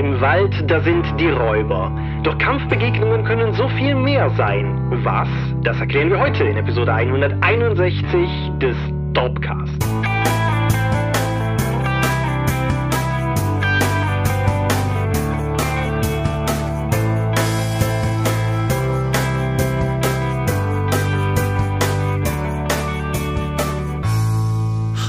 Im Wald, da sind die Räuber. Doch Kampfbegegnungen können so viel mehr sein. Was? Das erklären wir heute in Episode 161 des Dorpcast.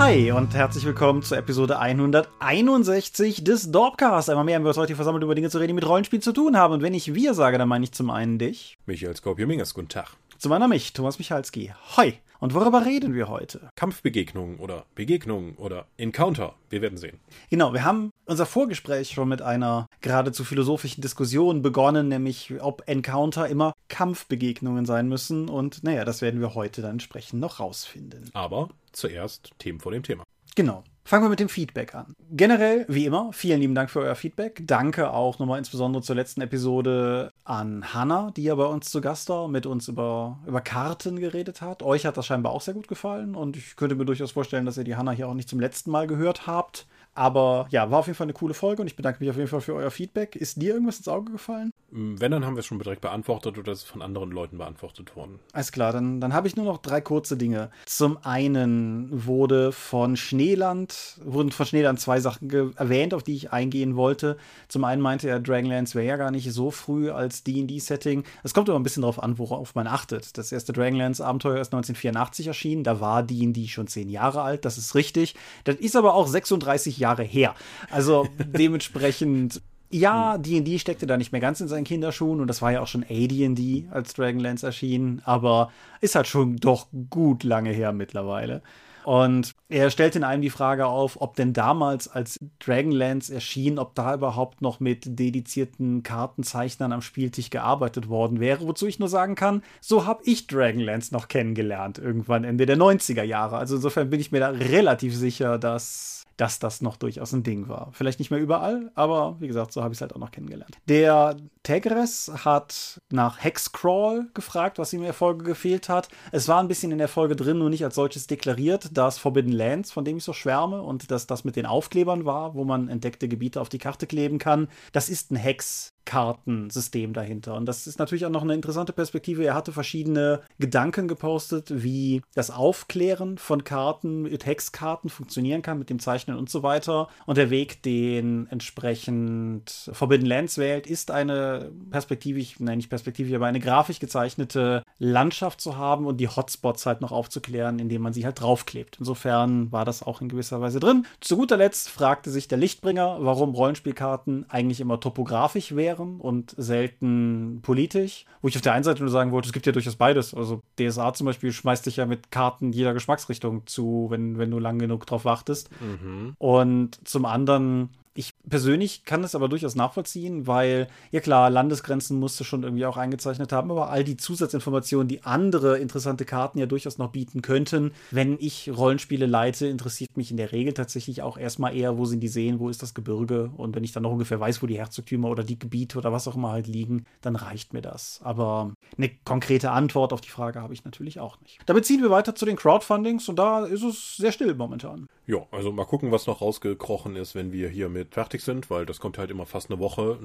Hi und herzlich willkommen zur Episode 161 des Dorpcast. Einmal mehr haben wir uns heute hier versammelt, über Dinge zu reden, die mit Rollenspiel zu tun haben. Und wenn ich wir sage, dann meine ich zum einen dich. Michael Skorpio-Mingers, guten Tag. Zum anderen mich, Thomas Michalski. Hoi. Und worüber reden wir heute? Kampfbegegnungen oder Begegnungen oder Encounter. Wir werden sehen. Genau, wir haben unser Vorgespräch schon mit einer geradezu philosophischen Diskussion begonnen, nämlich ob Encounter immer Kampfbegegnungen sein müssen. Und naja, das werden wir heute dann entsprechend noch rausfinden. Aber zuerst Themen vor dem Thema. Genau. Fangen wir mit dem Feedback an. Generell, wie immer, vielen lieben Dank für euer Feedback. Danke auch nochmal insbesondere zur letzten Episode an Hannah, die ja bei uns zu Gast war, mit uns über, über Karten geredet hat. Euch hat das scheinbar auch sehr gut gefallen und ich könnte mir durchaus vorstellen, dass ihr die Hannah hier auch nicht zum letzten Mal gehört habt. Aber ja, war auf jeden Fall eine coole Folge und ich bedanke mich auf jeden Fall für euer Feedback. Ist dir irgendwas ins Auge gefallen? Wenn, dann haben wir es schon direkt beantwortet oder ist es von anderen Leuten beantwortet worden. Alles klar, dann, dann habe ich nur noch drei kurze Dinge. Zum einen wurde von Schneeland, wurden von Schneeland zwei Sachen erwähnt, auf die ich eingehen wollte. Zum einen meinte er, Dragonlance wäre ja gar nicht so früh als D&D-Setting. Es kommt aber ein bisschen darauf an, worauf man achtet. Das erste Dragonlance-Abenteuer ist 1984 erschienen, da war D&D schon zehn Jahre alt, das ist richtig. Das ist aber auch 36 Jahre her. Also dementsprechend ja, D&D steckte da nicht mehr ganz in seinen Kinderschuhen und das war ja auch schon AD&D, als Dragonlance erschien, aber ist halt schon doch gut lange her mittlerweile. Und er stellt in einem die Frage auf, ob denn damals, als Dragonlance erschien, ob da überhaupt noch mit dedizierten Kartenzeichnern am Spieltisch gearbeitet worden wäre. Wozu ich nur sagen kann, so habe ich Dragonlance noch kennengelernt, irgendwann Ende der 90er Jahre. Also insofern bin ich mir da relativ sicher, dass dass das noch durchaus ein Ding war. Vielleicht nicht mehr überall, aber wie gesagt, so habe ich es halt auch noch kennengelernt. Der Tegres hat nach Hexcrawl gefragt, was ihm in der Folge gefehlt hat. Es war ein bisschen in der Folge drin, nur nicht als solches deklariert, dass Forbidden Lands, von dem ich so schwärme, und dass das mit den Aufklebern war, wo man entdeckte Gebiete auf die Karte kleben kann. Das ist ein Hex Kartensystem dahinter. Und das ist natürlich auch noch eine interessante Perspektive. Er hatte verschiedene Gedanken gepostet, wie das Aufklären von Karten mit Hexkarten funktionieren kann, mit dem Zeichnen und so weiter. Und der Weg, den entsprechend Forbidden Lands wählt, ist eine perspektivisch, nein, nicht perspektivisch, aber eine grafisch gezeichnete Landschaft zu haben und die Hotspots halt noch aufzuklären, indem man sie halt draufklebt. Insofern war das auch in gewisser Weise drin. Zu guter Letzt fragte sich der Lichtbringer, warum Rollenspielkarten eigentlich immer topografisch wären wären und selten politisch. Wo ich auf der einen Seite nur sagen wollte, es gibt ja durchaus beides. Also DSA zum Beispiel schmeißt dich ja mit Karten jeder Geschmacksrichtung zu, wenn, wenn du lang genug drauf wartest. Mhm. Und zum anderen ich persönlich kann es aber durchaus nachvollziehen, weil, ja klar, Landesgrenzen musste schon irgendwie auch eingezeichnet haben, aber all die Zusatzinformationen, die andere interessante Karten ja durchaus noch bieten könnten, wenn ich Rollenspiele leite, interessiert mich in der Regel tatsächlich auch erstmal eher, wo sind die Seen, wo ist das Gebirge und wenn ich dann noch ungefähr weiß, wo die Herzogtümer oder die Gebiete oder was auch immer halt liegen, dann reicht mir das. Aber eine konkrete Antwort auf die Frage habe ich natürlich auch nicht. Damit ziehen wir weiter zu den Crowdfundings und da ist es sehr still momentan. Ja, also mal gucken, was noch rausgekrochen ist, wenn wir hier mit fertig sind, weil das kommt halt immer fast eine Woche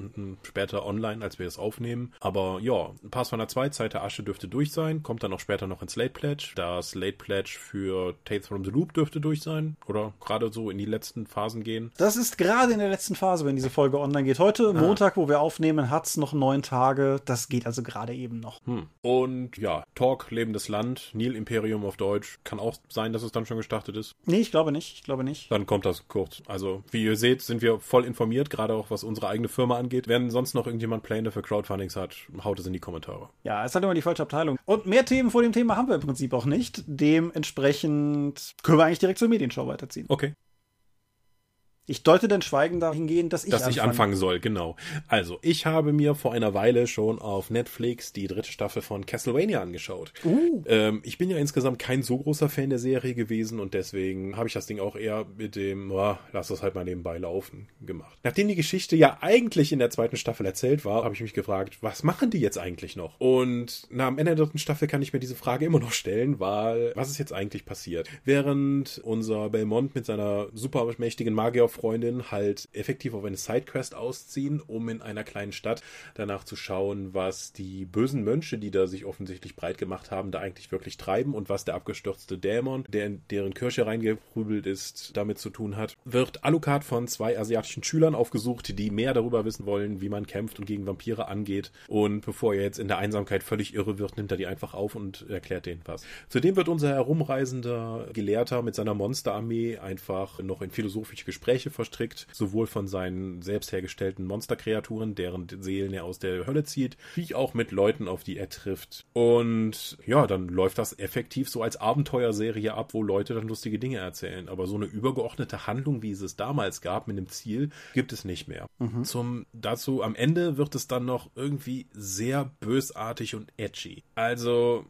später online, als wir es aufnehmen. Aber ja, Pathfinder 2, Zeit der Asche dürfte durch sein, kommt dann auch später noch ins Late Pledge. Das Late Pledge für Tales from the Loop dürfte durch sein oder gerade so in die letzten Phasen gehen. Das ist gerade in der letzten Phase, wenn diese Folge online geht. Heute, ah. Montag, wo wir aufnehmen, hat es noch neun Tage. Das geht also gerade eben noch. Hm. Und ja, Talk, Lebendes Land, Nil Imperium auf Deutsch. Kann auch sein, dass es dann schon gestartet ist. Nee, ich glaube nicht. Ich glaube nicht. Dann kommt das kurz. Also, wie ihr seht, sind wir voll informiert, gerade auch was unsere eigene Firma angeht. Wenn sonst noch irgendjemand Pläne für Crowdfundings hat, haut es in die Kommentare. Ja, es hat immer die falsche Abteilung. Und mehr Themen vor dem Thema haben wir im Prinzip auch nicht. Dementsprechend können wir eigentlich direkt zur Medienshow weiterziehen. Okay. Ich deute dein Schweigen dahingehend, dass ich Dass ich anfangen soll, genau. Also, ich habe mir vor einer Weile schon auf Netflix die dritte Staffel von Castlevania angeschaut. Uh. Ähm, ich bin ja insgesamt kein so großer Fan der Serie gewesen und deswegen habe ich das Ding auch eher mit dem, oh, lass das halt mal nebenbei laufen, gemacht. Nachdem die Geschichte ja eigentlich in der zweiten Staffel erzählt war, habe ich mich gefragt, was machen die jetzt eigentlich noch? Und na, am Ende der dritten Staffel kann ich mir diese Frage immer noch stellen, weil was ist jetzt eigentlich passiert? Während unser Belmont mit seiner supermächtigen Magier Freundin halt effektiv auf eine Sidequest ausziehen, um in einer kleinen Stadt danach zu schauen, was die bösen Mönche, die da sich offensichtlich breit gemacht haben, da eigentlich wirklich treiben und was der abgestürzte Dämon, der in deren Kirche reingeprügelt ist, damit zu tun hat. Wird Alucard von zwei asiatischen Schülern aufgesucht, die mehr darüber wissen wollen, wie man kämpft und gegen Vampire angeht. Und bevor er jetzt in der Einsamkeit völlig irre wird, nimmt er die einfach auf und erklärt denen was. Zudem wird unser herumreisender Gelehrter mit seiner Monsterarmee einfach noch in philosophische Gespräche verstrickt, sowohl von seinen selbst hergestellten Monsterkreaturen, deren Seelen er aus der Hölle zieht, wie auch mit Leuten, auf die er trifft. Und ja, dann läuft das effektiv so als Abenteuerserie ab, wo Leute dann lustige Dinge erzählen. Aber so eine übergeordnete Handlung, wie es es damals gab, mit einem Ziel, gibt es nicht mehr. Mhm. Zum dazu am Ende wird es dann noch irgendwie sehr bösartig und edgy. Also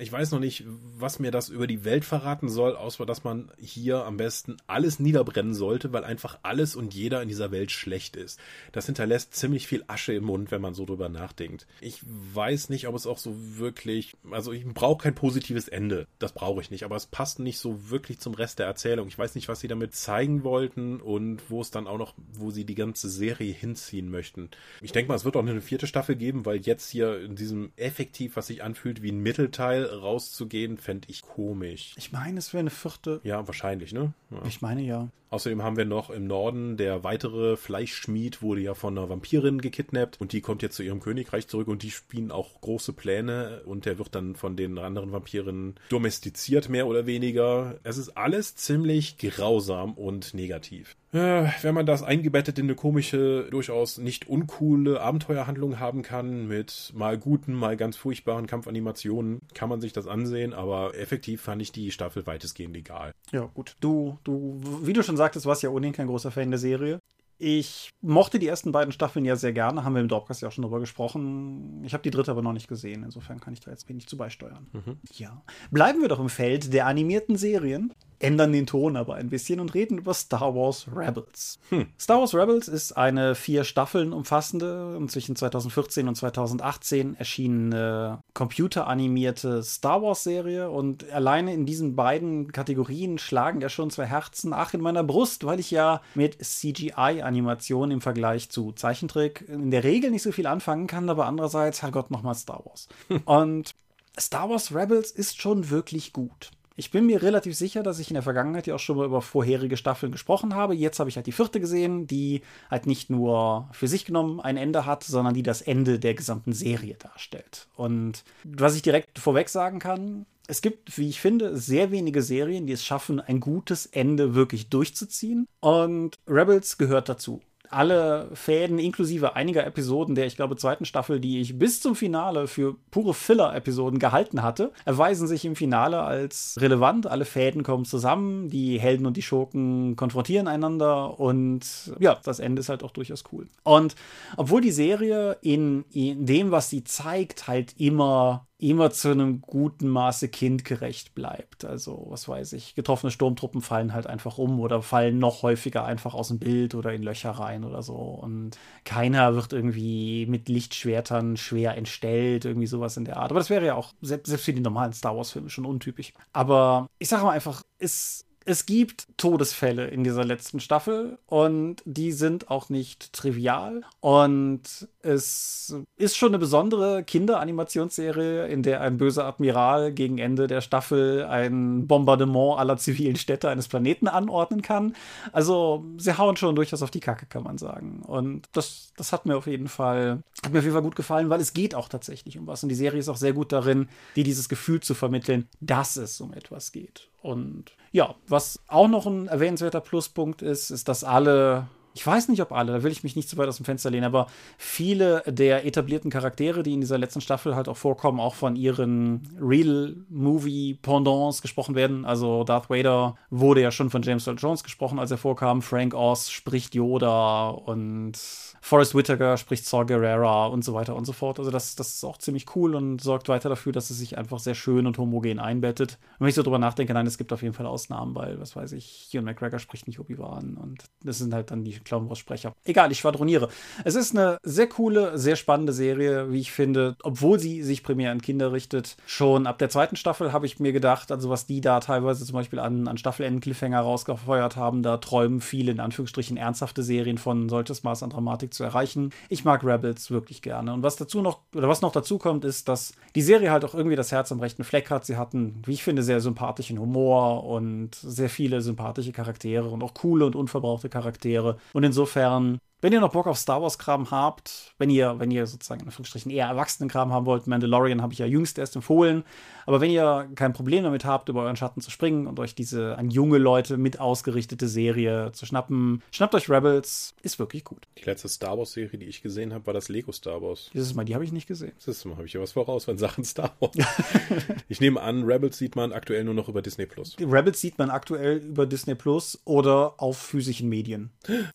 ich weiß noch nicht, was mir das über die Welt verraten soll, außer dass man hier am besten alles niederbrennen sollte, weil einfach alles und jeder in dieser Welt schlecht ist. Das hinterlässt ziemlich viel Asche im Mund, wenn man so drüber nachdenkt. Ich weiß nicht, ob es auch so wirklich, also ich brauche kein positives Ende. Das brauche ich nicht, aber es passt nicht so wirklich zum Rest der Erzählung. Ich weiß nicht, was sie damit zeigen wollten und wo es dann auch noch, wo sie die ganze Serie hinziehen möchten. Ich denke mal, es wird auch eine vierte Staffel geben, weil jetzt hier in diesem effektiv, was sich anfühlt wie ein Mittelteil Teil rauszugehen, fände ich komisch. Ich meine, es wäre eine vierte. Ja, wahrscheinlich, ne? Ja. Ich meine ja. Außerdem haben wir noch im Norden der weitere Fleischschmied wurde ja von einer Vampirin gekidnappt und die kommt jetzt zu ihrem Königreich zurück und die spielen auch große Pläne und der wird dann von den anderen Vampirinnen domestiziert, mehr oder weniger. Es ist alles ziemlich grausam und negativ. Äh, wenn man das eingebettet in eine komische, durchaus nicht uncoole Abenteuerhandlung haben kann, mit mal guten, mal ganz furchtbaren Kampfanimationen, kann man sich das ansehen, aber effektiv fand ich die Staffel weitestgehend egal. Ja, gut. Du, du, wie du schon sagtest, warst ja ohnehin kein großer Fan der Serie. Ich mochte die ersten beiden Staffeln ja sehr gerne, haben wir im Dropcast ja auch schon drüber gesprochen. Ich habe die dritte aber noch nicht gesehen, insofern kann ich da jetzt wenig zu beisteuern. Mhm. Ja. Bleiben wir doch im Feld der animierten Serien ändern den Ton aber ein bisschen und reden über Star Wars Rebels. Hm. Star Wars Rebels ist eine vier Staffeln umfassende und zwischen 2014 und 2018 erschienene computeranimierte Star Wars Serie und alleine in diesen beiden Kategorien schlagen ja schon zwei Herzen ach in meiner Brust, weil ich ja mit CGI-Animation im Vergleich zu Zeichentrick in der Regel nicht so viel anfangen kann, aber andererseits, Herrgott, nochmal Star Wars. und Star Wars Rebels ist schon wirklich gut. Ich bin mir relativ sicher, dass ich in der Vergangenheit ja auch schon mal über vorherige Staffeln gesprochen habe. Jetzt habe ich halt die vierte gesehen, die halt nicht nur für sich genommen ein Ende hat, sondern die das Ende der gesamten Serie darstellt. Und was ich direkt vorweg sagen kann, es gibt, wie ich finde, sehr wenige Serien, die es schaffen, ein gutes Ende wirklich durchzuziehen. Und Rebels gehört dazu alle Fäden, inklusive einiger Episoden der, ich glaube, zweiten Staffel, die ich bis zum Finale für pure Filler-Episoden gehalten hatte, erweisen sich im Finale als relevant. Alle Fäden kommen zusammen, die Helden und die Schurken konfrontieren einander und ja, das Ende ist halt auch durchaus cool. Und obwohl die Serie in, in dem, was sie zeigt, halt immer immer zu einem guten Maße kindgerecht bleibt. Also, was weiß ich, getroffene Sturmtruppen fallen halt einfach um oder fallen noch häufiger einfach aus dem Bild oder in Löcher rein oder so. Und keiner wird irgendwie mit Lichtschwertern schwer entstellt, irgendwie sowas in der Art. Aber das wäre ja auch selbst, für die normalen Star Wars-Filme schon untypisch. Aber ich sage mal einfach, es es gibt Todesfälle in dieser letzten Staffel und die sind auch nicht trivial. Und es ist schon eine besondere Kinderanimationsserie, in der ein böser Admiral gegen Ende der Staffel ein Bombardement aller zivilen Städte eines Planeten anordnen kann. Also sie hauen schon durchaus auf die Kacke, kann man sagen. Und das, das hat mir auf jeden Fall, hat mir auf jeden Fall gut gefallen, weil es geht auch tatsächlich um was. Und die Serie ist auch sehr gut darin, dir dieses Gefühl zu vermitteln, dass es um etwas geht. Und ja, was auch noch ein erwähnenswerter Pluspunkt ist, ist, dass alle ich weiß nicht, ob alle, da will ich mich nicht zu weit aus dem Fenster lehnen, aber viele der etablierten Charaktere, die in dieser letzten Staffel halt auch vorkommen, auch von ihren Real-Movie-Pendants gesprochen werden. Also Darth Vader wurde ja schon von James Earl Jones gesprochen, als er vorkam. Frank Oz spricht Yoda und Forrest Whitaker spricht Saw Gerrera und so weiter und so fort. Also das, das ist auch ziemlich cool und sorgt weiter dafür, dass es sich einfach sehr schön und homogen einbettet. Und wenn ich so drüber nachdenke, nein, es gibt auf jeden Fall Ausnahmen, weil, was weiß ich, Ian McGregor spricht nicht Obi-Wan und das sind halt dann die irgendwelche Clone Wars Sprecher. Egal, ich schwadroniere. Es ist eine sehr coole, sehr spannende Serie, wie ich finde, obwohl sie sich primär an Kinder richtet. Schon ab der zweiten Staffel habe ich mir gedacht, also was die da teilweise zum Beispiel an, an Staffelenden Cliffhanger rausgefeuert haben, da träumen viele in Anführungsstrichen ernsthafte Serien von solches Maß an Dramatik zu erreichen. Ich mag Rebels wirklich gerne. Und was dazu noch, oder was noch dazu kommt, ist, dass die Serie halt auch irgendwie das Herz am rechten Fleck hat. Sie hatten, wie ich finde, sehr sympathischen Humor und sehr viele sympathische Charaktere und auch coole und unverbrauchte Charaktere. Und insofern wenn ihr noch Bock auf Star Wars-Kram habt, wenn ihr, wenn ihr sozusagen in Anführungsstrichen eher Erwachsenen-Kram haben wollt, Mandalorian habe ich ja jüngst erst empfohlen, aber wenn ihr kein Problem damit habt, über euren Schatten zu springen und euch diese an junge Leute mit ausgerichtete Serie zu schnappen, schnappt euch Rebels, ist wirklich gut. Die letzte Star Wars-Serie, die ich gesehen habe, war das Lego Star Wars. Dieses Mal, die habe ich nicht gesehen. Dieses Mal habe ich ja was voraus von Sachen Star Wars. ich nehme an, Rebels sieht man aktuell nur noch über Disney Plus. Rebels sieht man aktuell über Disney Plus oder auf physischen Medien.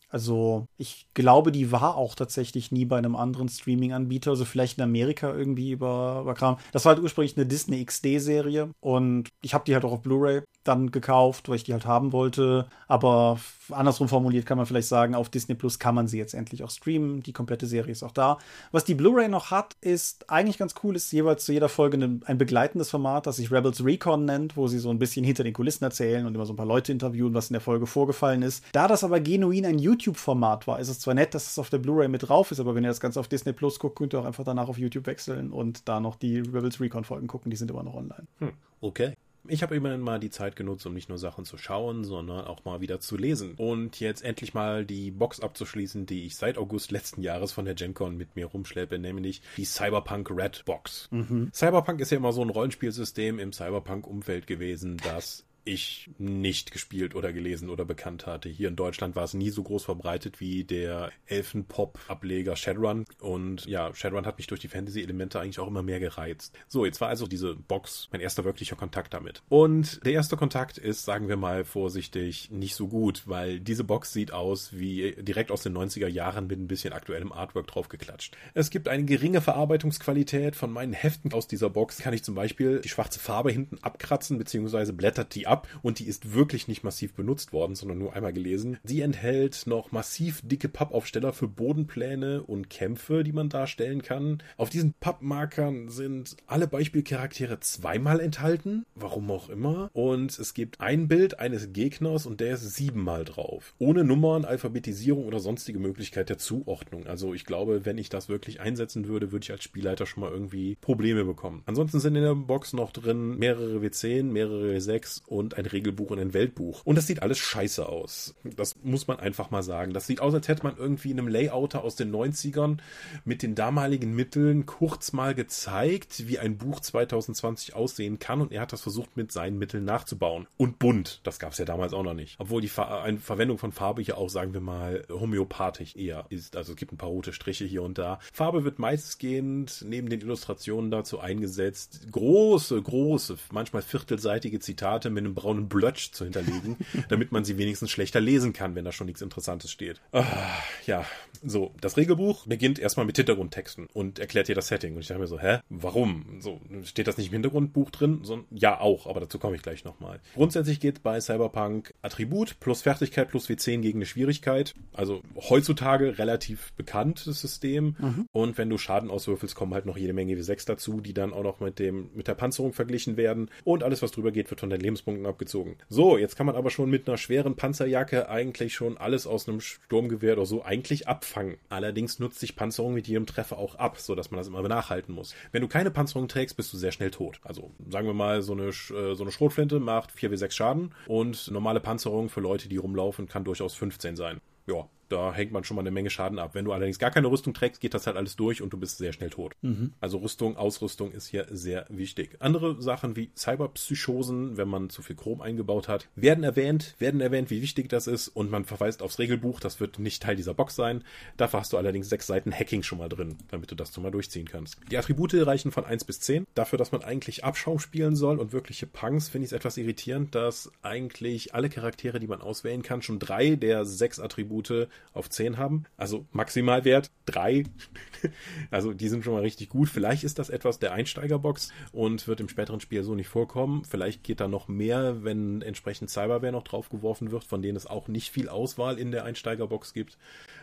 Also, ich glaube, die war auch tatsächlich nie bei einem anderen Streaming-Anbieter, also vielleicht in Amerika irgendwie über, über Kram. Das war halt ursprünglich eine Disney XD-Serie und ich habe die halt auch auf Blu-ray dann gekauft, weil ich die halt haben wollte. Aber andersrum formuliert kann man vielleicht sagen, auf Disney Plus kann man sie jetzt endlich auch streamen. Die komplette Serie ist auch da. Was die Blu-ray noch hat, ist eigentlich ganz cool, ist jeweils zu jeder Folge ein begleitendes Format, das sich Rebels Recon nennt, wo sie so ein bisschen hinter den Kulissen erzählen und immer so ein paar Leute interviewen, was in der Folge vorgefallen ist. Da das aber genuin ein YouTube-Format war, ist es zwar nett, dass es auf der Blu-ray mit drauf ist, aber wenn ihr das Ganze auf Disney Plus guckt, könnt ihr auch einfach danach auf YouTube wechseln und da noch die Rebels Recon-Folgen gucken. Die sind immer noch online. Hm, okay. Ich habe immerhin mal die Zeit genutzt, um nicht nur Sachen zu schauen, sondern auch mal wieder zu lesen. Und jetzt endlich mal die Box abzuschließen, die ich seit August letzten Jahres von der GenCon mit mir rumschleppe, nämlich die Cyberpunk Red Box. Mhm. Cyberpunk ist ja immer so ein Rollenspielsystem im Cyberpunk-Umfeld gewesen, das ich nicht gespielt oder gelesen oder bekannt hatte. Hier in Deutschland war es nie so groß verbreitet wie der Elfenpop-Ableger Shadowrun. Und ja, Shadowrun hat mich durch die Fantasy-Elemente eigentlich auch immer mehr gereizt. So, jetzt war also diese Box mein erster wirklicher Kontakt damit. Und der erste Kontakt ist, sagen wir mal vorsichtig, nicht so gut, weil diese Box sieht aus wie direkt aus den 90er Jahren mit ein bisschen aktuellem Artwork draufgeklatscht. Es gibt eine geringe Verarbeitungsqualität von meinen Heften aus dieser Box. Kann ich zum Beispiel die schwarze Farbe hinten abkratzen, beziehungsweise blättert die ab ab und die ist wirklich nicht massiv benutzt worden, sondern nur einmal gelesen. Sie enthält noch massiv dicke Pappaufsteller für Bodenpläne und Kämpfe, die man darstellen kann. Auf diesen Pappmarkern sind alle Beispielcharaktere zweimal enthalten, warum auch immer. Und es gibt ein Bild eines Gegners und der ist siebenmal drauf. Ohne Nummern, Alphabetisierung oder sonstige Möglichkeit der Zuordnung. Also ich glaube, wenn ich das wirklich einsetzen würde, würde ich als Spielleiter schon mal irgendwie Probleme bekommen. Ansonsten sind in der Box noch drin mehrere W10, mehrere W6 und und ein Regelbuch und ein Weltbuch. Und das sieht alles scheiße aus. Das muss man einfach mal sagen. Das sieht aus, als hätte man irgendwie in einem Layouter aus den 90ern mit den damaligen Mitteln kurz mal gezeigt, wie ein Buch 2020 aussehen kann und er hat das versucht mit seinen Mitteln nachzubauen. Und bunt, das gab es ja damals auch noch nicht. Obwohl die Ver Verwendung von Farbe hier auch, sagen wir mal, homöopathisch eher ist. Also es gibt ein paar rote Striche hier und da. Farbe wird meistgehend neben den Illustrationen dazu eingesetzt. Große, große, manchmal viertelseitige Zitate mit einem braunen Blötsch zu hinterlegen, damit man sie wenigstens schlechter lesen kann, wenn da schon nichts Interessantes steht. Ah, ja, so, das Regelbuch beginnt erstmal mit Hintergrundtexten und erklärt dir das Setting. Und ich dachte mir so, hä, warum? So, steht das nicht im Hintergrundbuch drin? So, ja, auch, aber dazu komme ich gleich nochmal. Grundsätzlich geht bei Cyberpunk Attribut plus Fertigkeit plus W10 gegen eine Schwierigkeit. Also heutzutage relativ bekanntes System. Mhm. Und wenn du Schaden auswürfelst, kommen halt noch jede Menge W6 dazu, die dann auch noch mit dem, mit der Panzerung verglichen werden. Und alles, was drüber geht, wird von deinen Lebenspunkten Rücken abgezogen. So, jetzt kann man aber schon mit einer schweren Panzerjacke eigentlich schon alles aus einem Sturmgewehr oder so eigentlich abfangen. Allerdings nutzt sich Panzerung mit jedem Treffer auch ab, sodass man das immer nachhalten muss. Wenn du keine Panzerung trägst, bist du sehr schnell tot. Also sagen wir mal, so eine, äh, so eine Schrotflinte macht 4 wie 6 Schaden und normale Panzerung für Leute, die rumlaufen, kann durchaus 15 sein. Ja, da hängt man schon mal eine Menge Schaden ab. Wenn du allerdings gar keine Rüstung trägst, geht das halt alles durch und du bist sehr schnell tot. Mhm. Also Rüstung, Ausrüstung ist hier sehr wichtig. Andere Sachen wie Cyberpsychosen, wenn man zu viel Chrom eingebaut hat, werden erwähnt, werden erwähnt, wie wichtig das ist und man verweist aufs Regelbuch. Das wird nicht Teil dieser Box sein. Dafür hast du allerdings sechs Seiten Hacking schon mal drin, damit du das schon mal durchziehen kannst. Die Attribute reichen von 1 bis 10. Dafür, dass man eigentlich Abschaum spielen soll und wirkliche Punks, finde ich es etwas irritierend, dass eigentlich alle Charaktere, die man auswählen kann, schon drei der sechs Attribute auf 10 haben. Also Maximalwert 3. also die sind schon mal richtig gut. Vielleicht ist das etwas der Einsteigerbox und wird im späteren Spiel so nicht vorkommen. Vielleicht geht da noch mehr, wenn entsprechend Cyberware noch draufgeworfen wird, von denen es auch nicht viel Auswahl in der Einsteigerbox gibt.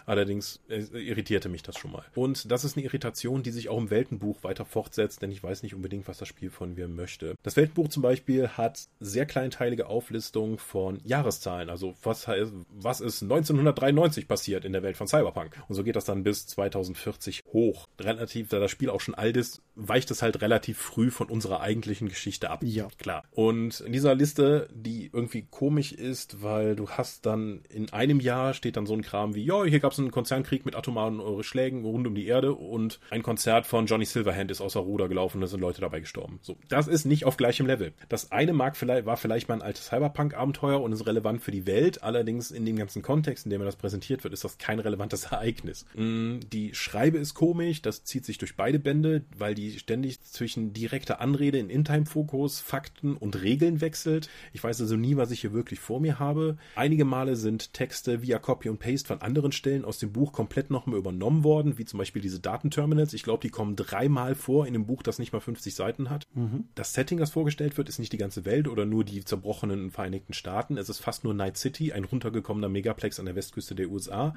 Allerdings äh, irritierte mich das schon mal. Und das ist eine Irritation, die sich auch im Weltenbuch weiter fortsetzt, denn ich weiß nicht unbedingt, was das Spiel von mir möchte. Das Weltenbuch zum Beispiel hat sehr kleinteilige Auflistungen von Jahreszahlen. Also was, was ist 1993 passiert in der Welt von Cyberpunk? Und so geht das dann bis 2040 hoch. Relativ, da das Spiel auch schon alt ist, weicht es halt relativ früh von unserer eigentlichen Geschichte ab. Ja. Klar. Und in dieser Liste, die irgendwie komisch ist, weil du hast dann in einem Jahr steht dann so ein Kram wie, ja, hier gab es einen Konzernkrieg mit atomaren Schlägen rund um die Erde und ein Konzert von Johnny Silverhand ist außer Ruder gelaufen und da sind Leute dabei gestorben. So, das ist nicht auf gleichem Level. Das eine mag vielleicht, war vielleicht mal ein altes Cyberpunk-Abenteuer und ist relevant für die Welt, allerdings in dem ganzen Kontext, in dem das präsentiert wird, ist das kein relevantes Ereignis. Mm, die Schreibe ist komisch, das zieht sich durch beide Bände, weil die ständig zwischen direkter Anrede in In-Time-Fokus, Fakten und Regeln wechselt. Ich weiß also nie, was ich hier wirklich vor mir habe. Einige Male sind Texte via Copy und Paste von anderen Stellen aus dem Buch komplett nochmal übernommen worden, wie zum Beispiel diese Datenterminals. Ich glaube, die kommen dreimal vor in dem Buch, das nicht mal 50 Seiten hat. Mhm. Das Setting, das vorgestellt wird, ist nicht die ganze Welt oder nur die zerbrochenen Vereinigten Staaten. Es ist fast nur Night City, ein runtergekommener Megaplex an der Westküste der USA,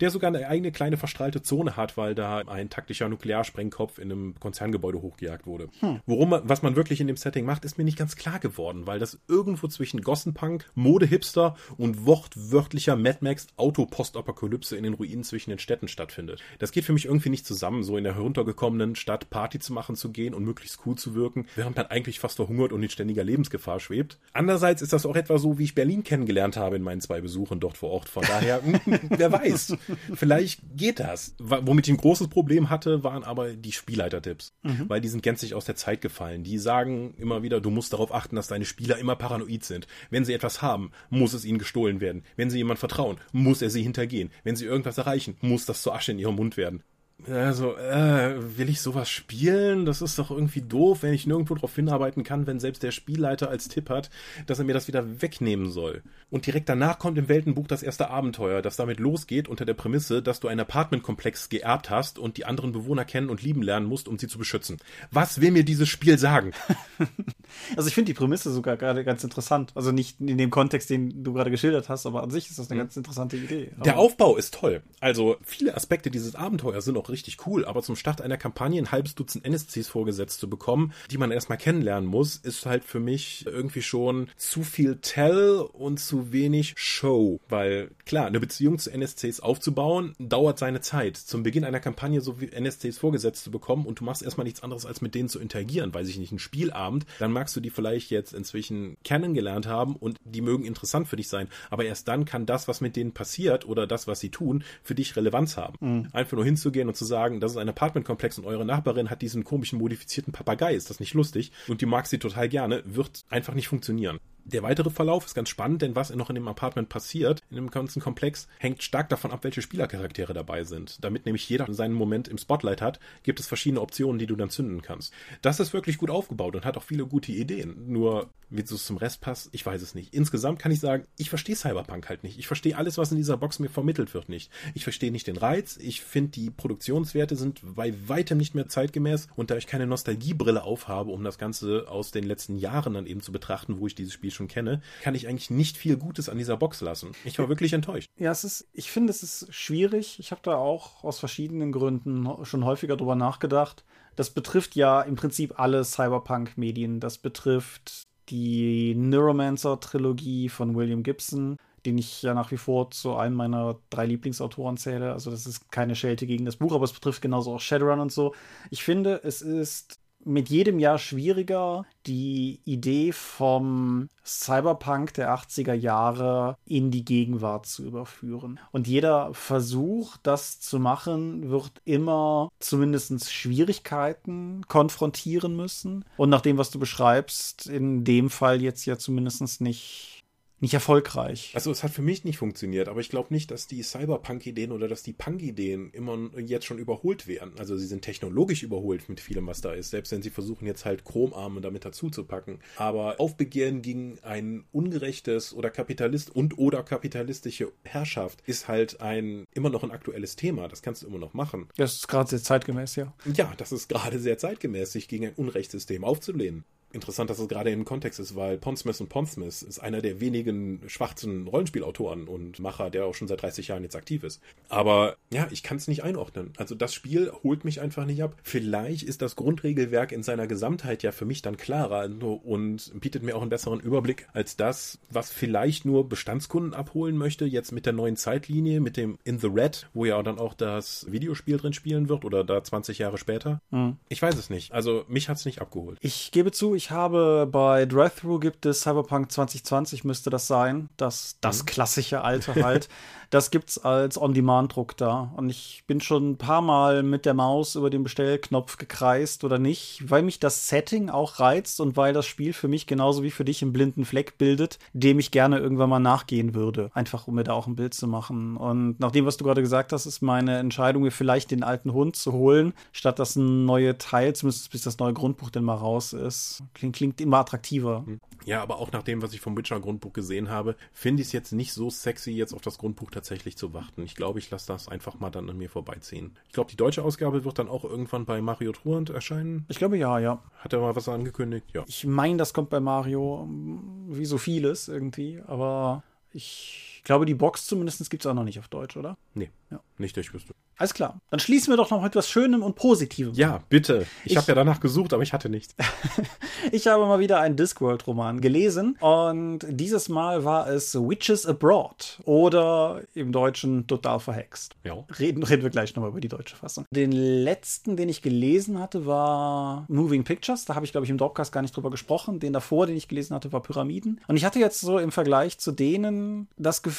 der sogar eine eigene kleine verstrahlte Zone hat, weil da ein taktischer Nuklearsprengkopf in einem Konzerngebäude hochgejagt wurde. Hm. Worum was man wirklich in dem Setting macht, ist mir nicht ganz klar geworden, weil das irgendwo zwischen Gossenpunk, Mode-Hipster und wortwörtlicher Mad Max Autopostapokalypse in den Ruinen zwischen den Städten stattfindet. Das geht für mich irgendwie nicht zusammen, so in der heruntergekommenen Stadt Party zu machen zu gehen und möglichst cool zu wirken, während man eigentlich fast verhungert und in ständiger Lebensgefahr schwebt. Andererseits ist das auch etwa so, wie ich Berlin kennengelernt habe in meinen zwei Besuchen dort vor Ort. Von daher, wer weiß, vielleicht geht das. Womit ich ein großes Problem hatte, waren aber die Spielleiter-Tipps, mhm. weil die sind gänzlich aus der Zeit gefallen. Die sagen immer wieder, du musst darauf achten, dass deine Spieler immer paranoid sind. Wenn sie etwas haben, muss es ihnen gestohlen werden. Wenn sie jemand vertrauen, muss er sie hintergehen. Wenn sie irgendwas erreichen, muss das zur Asche in ihrem Mund werden also, äh, will ich sowas spielen? Das ist doch irgendwie doof, wenn ich nirgendwo darauf hinarbeiten kann, wenn selbst der Spielleiter als Tipp hat, dass er mir das wieder wegnehmen soll. Und direkt danach kommt im Weltenbuch das erste Abenteuer, das damit losgeht unter der Prämisse, dass du einen Apartmentkomplex geerbt hast und die anderen Bewohner kennen und lieben lernen musst, um sie zu beschützen. Was will mir dieses Spiel sagen? Also ich finde die Prämisse sogar gerade ganz interessant. Also nicht in dem Kontext, den du gerade geschildert hast, aber an sich ist das eine mhm. ganz interessante Idee. Aber der Aufbau ist toll. Also viele Aspekte dieses Abenteuers sind auch richtig cool, aber zum Start einer Kampagne ein halbes Dutzend NSCs vorgesetzt zu bekommen, die man erstmal kennenlernen muss, ist halt für mich irgendwie schon zu viel Tell und zu wenig Show. Weil klar, eine Beziehung zu NSCs aufzubauen, dauert seine Zeit. Zum Beginn einer Kampagne so wie NSCs vorgesetzt zu bekommen und du machst erstmal nichts anderes, als mit denen zu interagieren, weiß ich nicht, ein Spielabend, dann magst du die vielleicht jetzt inzwischen kennengelernt haben und die mögen interessant für dich sein, aber erst dann kann das, was mit denen passiert oder das, was sie tun, für dich Relevanz haben. Mhm. Einfach nur hinzugehen und zu sagen, das ist ein Apartmentkomplex und eure Nachbarin hat diesen komischen modifizierten Papagei, ist das nicht lustig? Und die mag sie total gerne, wird einfach nicht funktionieren. Der weitere Verlauf ist ganz spannend, denn was noch in dem Apartment passiert, in dem ganzen Komplex, hängt stark davon ab, welche Spielercharaktere dabei sind. Damit nämlich jeder seinen Moment im Spotlight hat, gibt es verschiedene Optionen, die du dann zünden kannst. Das ist wirklich gut aufgebaut und hat auch viele gute Ideen. Nur, wie es zum Rest passt, ich weiß es nicht. Insgesamt kann ich sagen, ich verstehe Cyberpunk halt nicht. Ich verstehe alles, was in dieser Box mir vermittelt wird, nicht. Ich verstehe nicht den Reiz. Ich finde, die Produktionswerte sind bei weitem nicht mehr zeitgemäß und da ich keine Nostalgiebrille aufhabe, um das Ganze aus den letzten Jahren dann eben zu betrachten, wo ich dieses Spiel schon kenne, kann ich eigentlich nicht viel Gutes an dieser Box lassen. Ich war wirklich enttäuscht. Ja, es ist, ich finde, es ist schwierig. Ich habe da auch aus verschiedenen Gründen schon häufiger drüber nachgedacht. Das betrifft ja im Prinzip alle Cyberpunk-Medien. Das betrifft die Neuromancer-Trilogie von William Gibson, den ich ja nach wie vor zu einem meiner drei Lieblingsautoren zähle. Also das ist keine Schelte gegen das Buch, aber es betrifft genauso auch Shadowrun und so. Ich finde, es ist mit jedem Jahr schwieriger, die Idee vom Cyberpunk der 80er Jahre in die Gegenwart zu überführen. Und jeder Versuch, das zu machen, wird immer zumindest Schwierigkeiten konfrontieren müssen. Und nach dem, was du beschreibst, in dem Fall jetzt ja zumindest nicht nicht erfolgreich. Also es hat für mich nicht funktioniert, aber ich glaube nicht, dass die Cyberpunk-Ideen oder dass die Punk-Ideen immer jetzt schon überholt werden. Also sie sind technologisch überholt mit vielem, was da ist, selbst wenn sie versuchen jetzt halt Chromarme damit dazu zu packen. Aber Aufbegehren gegen ein ungerechtes oder Kapitalist und oder kapitalistische Herrschaft ist halt ein immer noch ein aktuelles Thema. Das kannst du immer noch machen. Das ist gerade sehr zeitgemäß, ja. Ja, das ist gerade sehr zeitgemäß, sich gegen ein Unrechtssystem aufzulehnen. Interessant, dass es gerade im Kontext ist, weil Pondsmith und Pondsmith ist einer der wenigen schwarzen Rollenspielautoren und Macher, der auch schon seit 30 Jahren jetzt aktiv ist. Aber ja, ich kann es nicht einordnen. Also das Spiel holt mich einfach nicht ab. Vielleicht ist das Grundregelwerk in seiner Gesamtheit ja für mich dann klarer und bietet mir auch einen besseren Überblick als das, was vielleicht nur Bestandskunden abholen möchte, jetzt mit der neuen Zeitlinie, mit dem In the Red, wo ja dann auch das Videospiel drin spielen wird oder da 20 Jahre später. Mhm. Ich weiß es nicht. Also mich hat es nicht abgeholt. Ich gebe zu, ich habe bei Drive-Thru gibt es Cyberpunk 2020 müsste das sein, das, das mhm. klassische alte halt. Das gibt's als On-Demand-Druck da. Und ich bin schon ein paar Mal mit der Maus über den Bestellknopf gekreist oder nicht, weil mich das Setting auch reizt und weil das Spiel für mich genauso wie für dich einen blinden Fleck bildet, dem ich gerne irgendwann mal nachgehen würde. Einfach um mir da auch ein Bild zu machen. Und nach dem, was du gerade gesagt hast, ist meine Entscheidung, mir vielleicht den alten Hund zu holen, statt das neue Teil, zumindest bis das neue Grundbuch denn mal raus ist. Klingt, klingt immer attraktiver. Ja, aber auch nach dem, was ich vom Witcher-Grundbuch gesehen habe, finde ich es jetzt nicht so sexy, jetzt auf das Grundbuch tatsächlich zu warten. Ich glaube, ich lasse das einfach mal dann an mir vorbeiziehen. Ich glaube, die deutsche Ausgabe wird dann auch irgendwann bei Mario Truant erscheinen. Ich glaube ja, ja. Hat er mal was angekündigt? Ja. Ich meine, das kommt bei Mario wie so vieles irgendwie, aber ich glaube, die Box zumindest gibt es auch noch nicht auf Deutsch, oder? Nee. Ja. Nicht, ich wüsste. Alles klar. Dann schließen wir doch noch etwas Schönem und Positivem. Ja, bitte. Ich, ich habe ja danach gesucht, aber ich hatte nichts. ich habe mal wieder einen Discworld-Roman gelesen und dieses Mal war es Witches Abroad oder im Deutschen total verhext. Ja. Reden, reden wir gleich nochmal über die deutsche Fassung. Den letzten, den ich gelesen hatte, war Moving Pictures. Da habe ich, glaube ich, im Dropcast gar nicht drüber gesprochen. Den davor, den ich gelesen hatte, war Pyramiden. Und ich hatte jetzt so im Vergleich zu denen das Gefühl,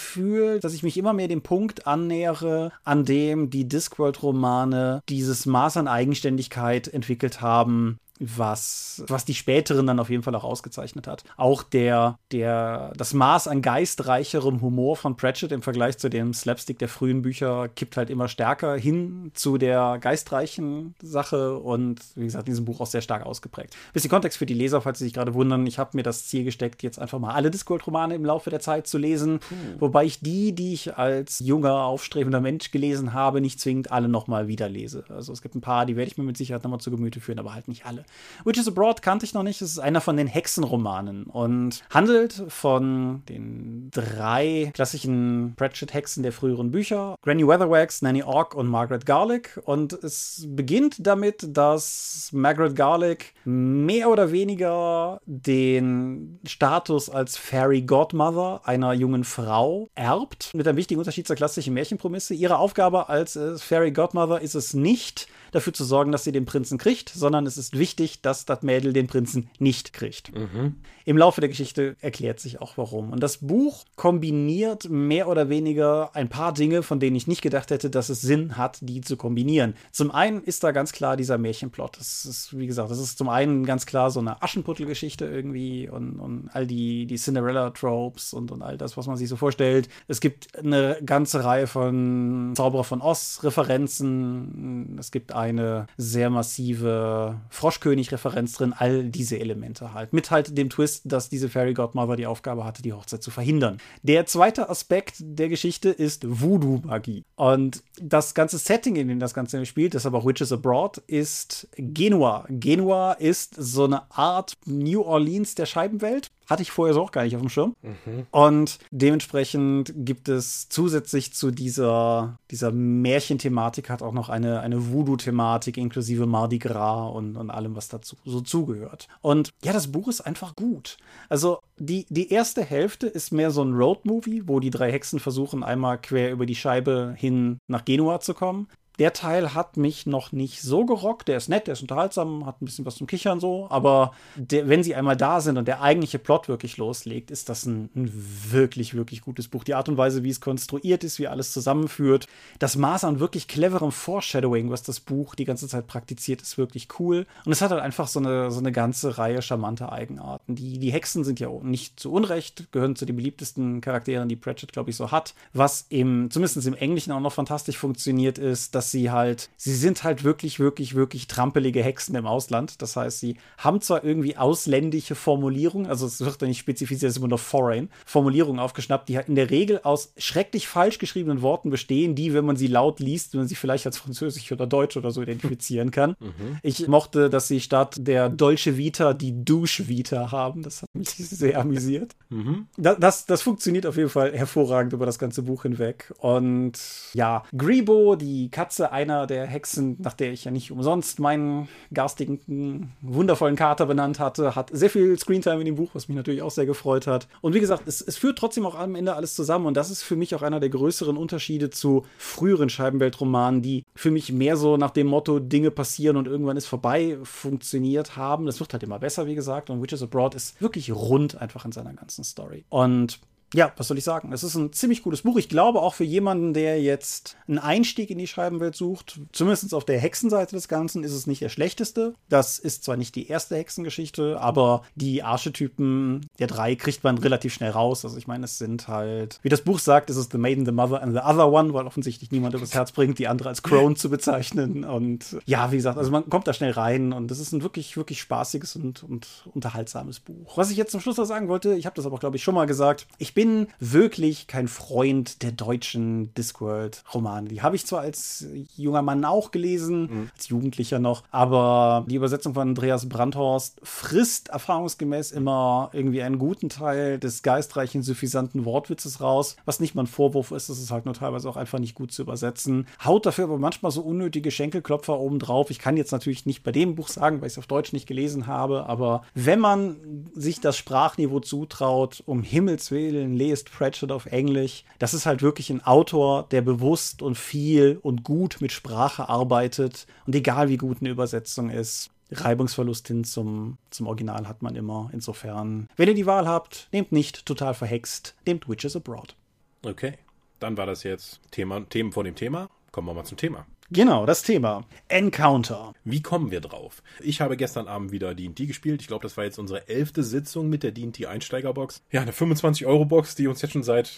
dass ich mich immer mehr dem Punkt annähere, an dem die Discworld-Romane dieses Maß an Eigenständigkeit entwickelt haben, was, was die späteren dann auf jeden Fall auch ausgezeichnet hat. Auch der, der, das Maß an geistreicherem Humor von Pratchett im Vergleich zu dem Slapstick der frühen Bücher kippt halt immer stärker hin zu der geistreichen Sache und wie gesagt, in diesem Buch auch sehr stark ausgeprägt. Bisschen Kontext für die Leser, falls sie sich gerade wundern, ich habe mir das Ziel gesteckt, jetzt einfach mal alle Discworld-Romane im Laufe der Zeit zu lesen, hm. wobei ich die, die ich als junger, aufstrebender Mensch gelesen habe, nicht zwingend alle nochmal wieder lese. Also es gibt ein paar, die werde ich mir mit Sicherheit nochmal zu Gemüte führen, aber halt nicht alle. Witches Abroad kannte ich noch nicht. Es ist einer von den Hexenromanen und handelt von den drei klassischen Pratchett-Hexen der früheren Bücher: Granny Weatherwax, Nanny Ork und Margaret Garlick. Und es beginnt damit, dass Margaret Garlick mehr oder weniger den Status als Fairy Godmother einer jungen Frau erbt. Mit einem wichtigen Unterschied zur klassischen Märchenpromisse. Ihre Aufgabe als äh, Fairy Godmother ist es nicht, dafür zu sorgen, dass sie den Prinzen kriegt, sondern es ist wichtig, dass das Mädel den Prinzen nicht kriegt. Mhm. Im Laufe der Geschichte erklärt sich auch warum. Und das Buch kombiniert mehr oder weniger ein paar Dinge, von denen ich nicht gedacht hätte, dass es Sinn hat, die zu kombinieren. Zum einen ist da ganz klar dieser Märchenplot. Das ist, wie gesagt, das ist zum einen ganz klar so eine Aschenputtelgeschichte irgendwie und, und all die, die Cinderella-Tropes und, und all das, was man sich so vorstellt. Es gibt eine ganze Reihe von Zauberer von Oz-Referenzen. Es gibt eine sehr massive Froschkönig-Referenz drin, all diese Elemente halt. Mit halt dem Twist, dass diese Fairy Godmother die Aufgabe hatte, die Hochzeit zu verhindern. Der zweite Aspekt der Geschichte ist Voodoo-Magie. Und das ganze Setting, in dem das Ganze spielt, aber auch Witches Abroad, ist Genua. Genua ist so eine Art New Orleans der Scheibenwelt. Hatte ich vorher so auch gar nicht auf dem Schirm. Mhm. Und dementsprechend gibt es zusätzlich zu dieser, dieser Märchenthematik hat auch noch eine, eine Voodoo-Thematik inklusive Mardi Gras und, und allem, was dazu so zugehört. Und ja, das Buch ist einfach gut. Also die, die erste Hälfte ist mehr so ein Road-Movie, wo die drei Hexen versuchen, einmal quer über die Scheibe hin nach Genua zu kommen Der Teil hat mich noch nicht so gerockt. Der ist nett, der ist unterhaltsam, hat ein bisschen was zum Kichern so. Aber der, wenn sie einmal da sind und der eigentliche Plot wirklich loslegt, ist das ein, ein, wirklich, wirklich gutes Buch. Die Art und Weise, wie es konstruiert ist, wie alles zusammenführt. Das Maß an wirklich cleverem Foreshadowing, was das Buch die ganze Zeit praktiziert, ist wirklich cool. Und es hat halt einfach so eine, so eine ganze Reihe charmanter Eigenarten. Die, die Hexen sind ja nicht zu Unrecht, gehören zu den beliebtesten Charakteren, die Pratchett, glaube ich, so hat. Was im, zumindest im Englischen auch noch fantastisch funktioniert, ist, dass sie halt, sie sind halt wirklich, wirklich, wirklich trampelige Hexen im Ausland. Das heißt, sie haben zwar irgendwie ausländische Formulierungen, also es wird ja nicht spezifiziert, es ist immer nur foreign, Formulierungen aufgeschnappt, die halt in der Regel aus schrecklich falsch geschriebenen Worten bestehen, die, wenn man sie laut liest, man sie vielleicht als Französisch oder Deutsch oder so identifizieren kann. Mhm. Ich mochte, dass sie statt der Dolce Vita die Douche Vita haben. Das hat mich sehr amüsiert. Mhm. Das, das, das funktioniert auf jeden Fall hervorragend über das ganze Buch hinweg. Und ja, Grebo, die Katze einer der Hexen, nach der ich ja nicht umsonst meinen garstigen, wundervollen Kater benannt hatte, hat sehr viel Screentime in dem Buch, was mich natürlich auch sehr gefreut hat. Und wie gesagt, es, es führt trotzdem auch am Ende alles zusammen. Und das ist für mich auch einer der größeren Unterschiede zu früheren Scheibenweltromanen, die für mich mehr so nach dem Motto Dinge passieren und irgendwann ist vorbei funktioniert haben. Das wird halt immer besser, wie gesagt. Und Witches Abroad ist wirklich rund einfach in seiner ganzen Story. Und ja, was soll ich sagen? Es ist ein ziemlich gutes Buch. Ich glaube auch für jemanden, der jetzt einen Einstieg in die Schreibenwelt sucht, zumindest auf der Hexenseite des Ganzen, ist es nicht der schlechteste. Das ist zwar nicht die erste Hexengeschichte, aber die Archetypen der drei kriegt man relativ schnell raus. Also ich meine, es sind halt, wie das Buch sagt, es ist The Maiden, The Mother and the Other One, weil offensichtlich niemand übers Herz bringt, die andere als Crone zu bezeichnen. Und ja, wie gesagt, also man kommt da schnell rein und es ist ein wirklich, wirklich spaßiges und, und unterhaltsames Buch. Was ich jetzt zum Schluss noch sagen wollte, ich habe das aber, glaube ich, schon mal gesagt, ich bin wirklich kein Freund der deutschen Discworld-Romane. Die habe ich zwar als junger Mann auch gelesen, mhm. als Jugendlicher noch, aber die Übersetzung von Andreas Brandhorst frisst erfahrungsgemäß immer irgendwie einen guten Teil des geistreichen, suffisanten Wortwitzes raus, was nicht mal ein Vorwurf ist, das ist halt nur teilweise auch einfach nicht gut zu übersetzen. Haut dafür aber manchmal so unnötige Schenkelklopfer obendrauf. Ich kann jetzt natürlich nicht bei dem Buch sagen, weil ich es auf Deutsch nicht gelesen habe, aber wenn man sich das Sprachniveau zutraut, um Himmels Willen Willen lest Pratchett auf Englisch. Das ist halt wirklich ein Autor, der bewusst und viel und gut mit Sprache arbeitet. Und egal wie gut eine Übersetzung ist, Reibungsverlust hin zum, zum Original hat man immer. Insofern, wenn ihr die Wahl habt, nehmt nicht total verhext, nehmt Witches Abroad. Okay, dann war das jetzt Thema, Themen vor dem Thema. Kommen wir mal zum Thema. Genau, das Thema. Encounter. Wie kommen wir drauf? Ich habe gestern Abend wieder D&D gespielt. Ich glaube, das war jetzt unsere elfte Sitzung mit der D&D Einsteigerbox. Ja, eine 25-Euro-Box, die uns jetzt schon seit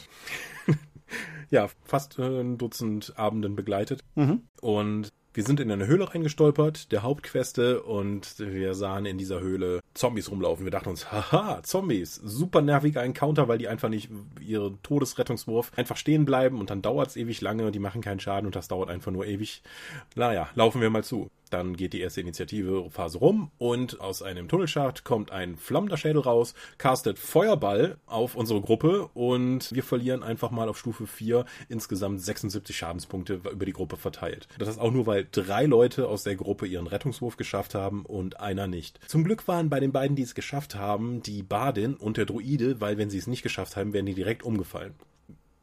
ja, fast äh, ein Dutzend Abenden begleitet. Mhm. Und wir sind in eine Höhle reingestolpert, der Hauptqueste, und wir sahen in dieser Höhle Zombies rumlaufen. Wir dachten uns, haha, Zombies, super nerviger Encounter, weil die einfach nicht ihren Todesrettungswurf einfach stehen bleiben und dann dauert es ewig lange und die machen keinen Schaden und das dauert einfach nur ewig. Naja, laufen wir mal zu. Dann geht die erste Initiative-Phase rum und aus einem Tunnelschacht kommt ein flammender Schädel raus, castet Feuerball auf unsere Gruppe und wir verlieren einfach mal auf Stufe 4 insgesamt 76 Schadenspunkte über die Gruppe verteilt. Das ist auch nur, weil drei Leute aus der Gruppe ihren Rettungswurf geschafft haben und einer nicht. Zum Glück waren bei den beiden, die es geschafft haben, die Badin und der Druide, weil wenn sie es nicht geschafft haben, wären die direkt umgefallen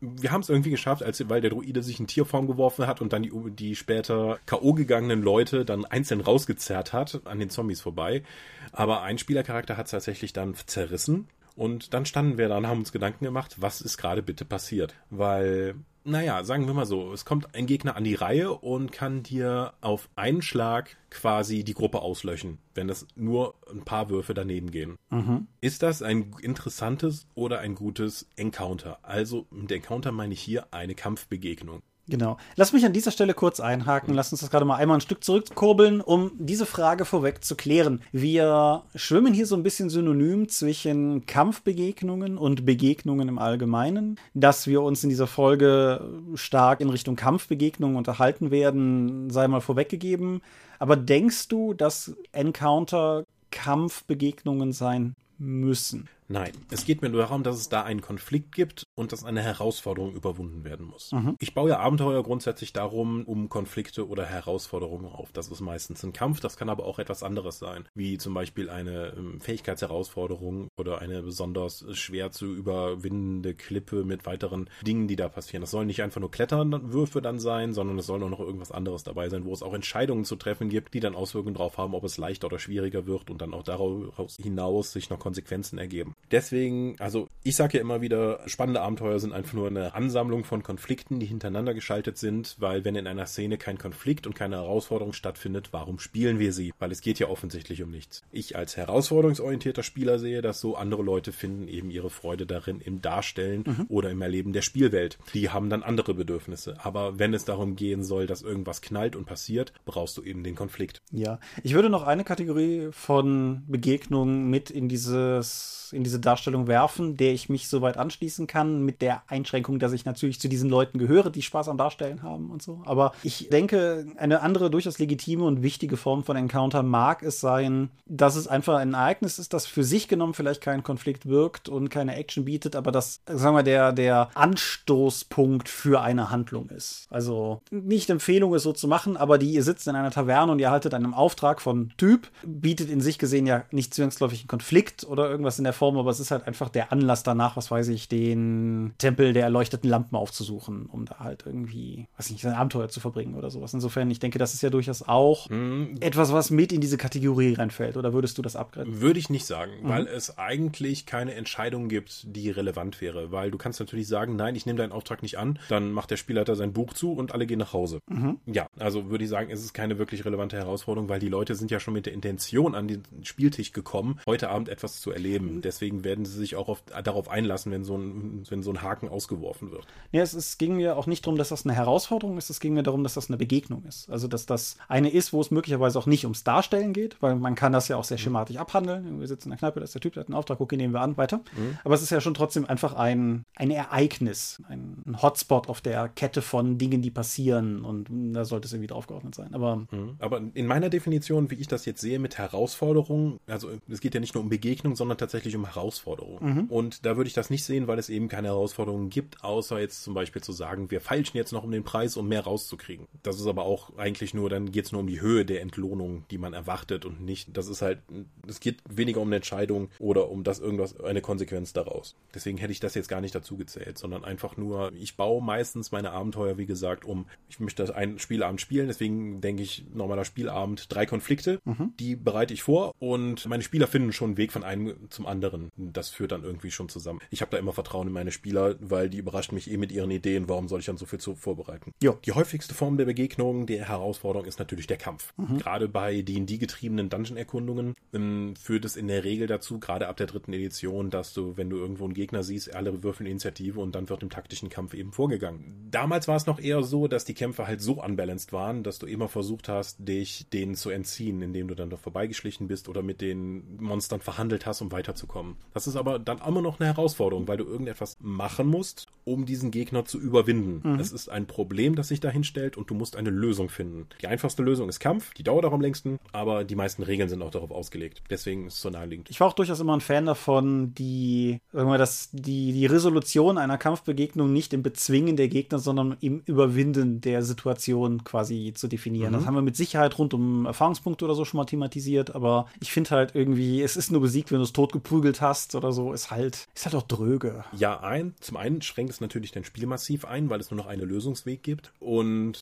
wir haben es irgendwie geschafft, als weil der Druide sich in Tierform geworfen hat und dann die, die später K.O. gegangenen Leute dann einzeln rausgezerrt hat an den Zombies vorbei. Aber ein Spielercharakter hat es tatsächlich dann zerrissen. Und dann standen wir da und haben uns Gedanken gemacht, was ist gerade bitte passiert? Weil naja, sagen wir mal so, es kommt ein Gegner an die Reihe und kann dir auf einen Schlag quasi die Gruppe auslöschen, wenn es nur ein paar Würfe daneben gehen. Mhm. Ist das ein interessantes oder ein gutes Encounter? Also mit Encounter meine ich hier eine Kampfbegegnung. Genau. Lass mich an dieser Stelle kurz einhaken. Lass uns das gerade mal einmal ein Stück zurückkurbeln, um diese Frage vorweg zu klären. Wir schwimmen hier so ein bisschen synonym zwischen Kampfbegegnungen und Begegnungen im Allgemeinen. Dass wir uns in dieser Folge stark in Richtung Kampfbegegnungen unterhalten werden, sei mal vorweggegeben. Aber denkst du, dass Encounter Kampfbegegnungen sein müssen? Nein, es geht mir nur darum, dass es da einen Konflikt gibt und dass eine Herausforderung überwunden werden muss. Mhm. Ich baue ja Abenteuer grundsätzlich darum, um Konflikte oder Herausforderungen auf. Das ist meistens ein Kampf, das kann aber auch etwas anderes sein, wie zum Beispiel eine ähm, Fähigkeitsherausforderung oder eine besonders schwer zu überwindende Klippe mit weiteren Dingen, die da passieren. Das sollen nicht einfach nur Kletternwürfe dann sein, sondern es soll auch noch irgendwas anderes dabei sein, wo es auch Entscheidungen zu treffen gibt, die dann Auswirkungen darauf haben, ob es leichter oder schwieriger wird und dann auch daraus hinaus sich noch Konsequenzen ergeben. Deswegen, also ich sage ja immer wieder, spannende Abenteuer sind einfach nur eine Ansammlung von Konflikten, die hintereinander geschaltet sind, weil wenn in einer Szene kein Konflikt und keine Herausforderung stattfindet, warum spielen wir sie? Weil es geht ja offensichtlich um nichts. Ich als herausforderungsorientierter Spieler sehe das so, andere Leute finden eben ihre Freude darin im Darstellen mhm. oder im Erleben der Spielwelt. Die haben dann andere Bedürfnisse. Aber wenn es darum gehen soll, dass irgendwas knallt und passiert, brauchst du eben den Konflikt. Ja, ich würde noch eine Kategorie von Begegnungen mit in dieses in diese Darstellung werfen, der ich mich soweit anschließen kann, mit der Einschränkung, dass ich natürlich zu diesen Leuten gehöre, die Spaß am Darstellen haben und so. Aber ich denke, eine andere durchaus legitime und wichtige Form von Encounter mag es sein, dass es einfach ein Ereignis ist, das für sich genommen vielleicht keinen Konflikt wirkt und keine Action bietet, aber das, sagen wir, der, der Anstoßpunkt für eine Handlung ist. Also nicht Empfehlung, es so zu machen, aber die, ihr sitzt in einer Taverne und ihr haltet einen Auftrag von Typ, bietet in sich gesehen ja nicht zwangsläufig einen Konflikt oder irgendwas in der Form, aber es ist halt einfach der Anlass danach, was weiß ich, den Tempel der erleuchteten Lampen aufzusuchen, um da halt irgendwie, weiß nicht, sein Abenteuer zu verbringen oder sowas. Insofern, ich denke, das ist ja durchaus auch mhm. etwas, was mit in diese Kategorie reinfällt. Oder würdest du das abgrenzen? Würde ich nicht sagen, mhm. weil es eigentlich keine Entscheidung gibt, die relevant wäre. Weil du kannst natürlich sagen, nein, ich nehme deinen Auftrag nicht an, dann macht der Spielleiter sein Buch zu und alle gehen nach Hause. Mhm. Ja, also würde ich sagen, es ist keine wirklich relevante Herausforderung, weil die Leute sind ja schon mit der Intention an den Spieltisch gekommen, heute Abend etwas zu erleben. Deswegen werden sie sich auch auf, darauf einlassen, wenn so, ein, wenn so ein Haken ausgeworfen wird. Ja, es, es ging mir auch nicht darum, dass das eine Herausforderung ist, es ging mir darum, dass das eine Begegnung ist. Also, dass das eine ist, wo es möglicherweise auch nicht ums Darstellen geht, weil man kann das ja auch sehr schematisch abhandeln. Wir sitzen in der Kneipe, da ist der Typ, der hat einen Auftrag, okay, nehmen wir an, weiter. Mhm. Aber es ist ja schon trotzdem einfach ein, ein Ereignis, ein, ein Hotspot auf der Kette von Dingen, die passieren und da sollte es irgendwie draufgeordnet sein. Aber, mhm. Aber in meiner Definition, wie ich das jetzt sehe mit Herausforderungen, also es geht ja nicht nur um Begegnung, sondern tatsächlich um Herausforderungen. Mhm. Und da würde ich das nicht sehen, weil es eben keine Herausforderungen gibt, außer jetzt zum Beispiel zu sagen, wir feilschen jetzt noch um den Preis, um mehr rauszukriegen. Das ist aber auch eigentlich nur, dann geht es nur um die Höhe der Entlohnung, die man erwartet und nicht, das ist halt, es geht weniger um eine Entscheidung oder um das irgendwas, eine Konsequenz daraus. Deswegen hätte ich das jetzt gar nicht dazu gezählt, sondern einfach nur, ich baue meistens meine Abenteuer, wie gesagt, um, ich möchte das einen Spielabend spielen, deswegen denke ich, normaler Spielabend, drei Konflikte, mhm. die bereite ich vor und meine Spieler finden schon einen Weg von einem zum anderen. Das führt dann irgendwie schon zusammen. Ich habe da immer Vertrauen in meine Spieler, weil die überraschen mich eh mit ihren Ideen. Warum soll ich dann so viel zu vorbereiten? Jo. Die häufigste Form der Begegnung, der Herausforderung ist natürlich der Kampf. Mhm. Gerade bei D&D getriebenen Dungeon-Erkundungen ähm, führt es in der Regel dazu, gerade ab der dritten Edition, dass du, wenn du irgendwo einen Gegner siehst, alle würfeln Initiative und dann wird im taktischen Kampf eben vorgegangen. Damals war es noch eher so, dass die Kämpfe halt so unbalanced waren, dass du immer versucht hast, dich denen zu entziehen, indem du dann da vorbeigeschlichen bist oder mit den Monstern verhandelt hast, um weiterzukommen. Das ist aber dann immer noch eine Herausforderung, weil du irgendetwas machen musst, um diesen Gegner zu überwinden. Mhm. Es ist ein Problem, das sich dahin stellt und du musst eine Lösung finden. Die einfachste Lösung ist Kampf, die dauert auch am längsten, aber die meisten Regeln sind auch darauf ausgelegt. Deswegen ist es so naheliegend. Ich war auch durchaus immer ein Fan davon, die, sagen wir, dass die, die Resolution einer Kampfbegegnung nicht im Bezwingen der Gegner, sondern im Überwinden der Situation quasi zu definieren. Mhm. Das haben wir mit Sicherheit rund um Erfahrungspunkte oder so schon mal thematisiert, aber ich finde halt irgendwie, es ist nur besiegt, wenn du es totgeprügelt hast oder so, ist halt, ist halt auch dröge. Ja, ein, zum einen schränkt es natürlich dein Spielmassiv ein, weil es nur noch einen Lösungsweg gibt. Und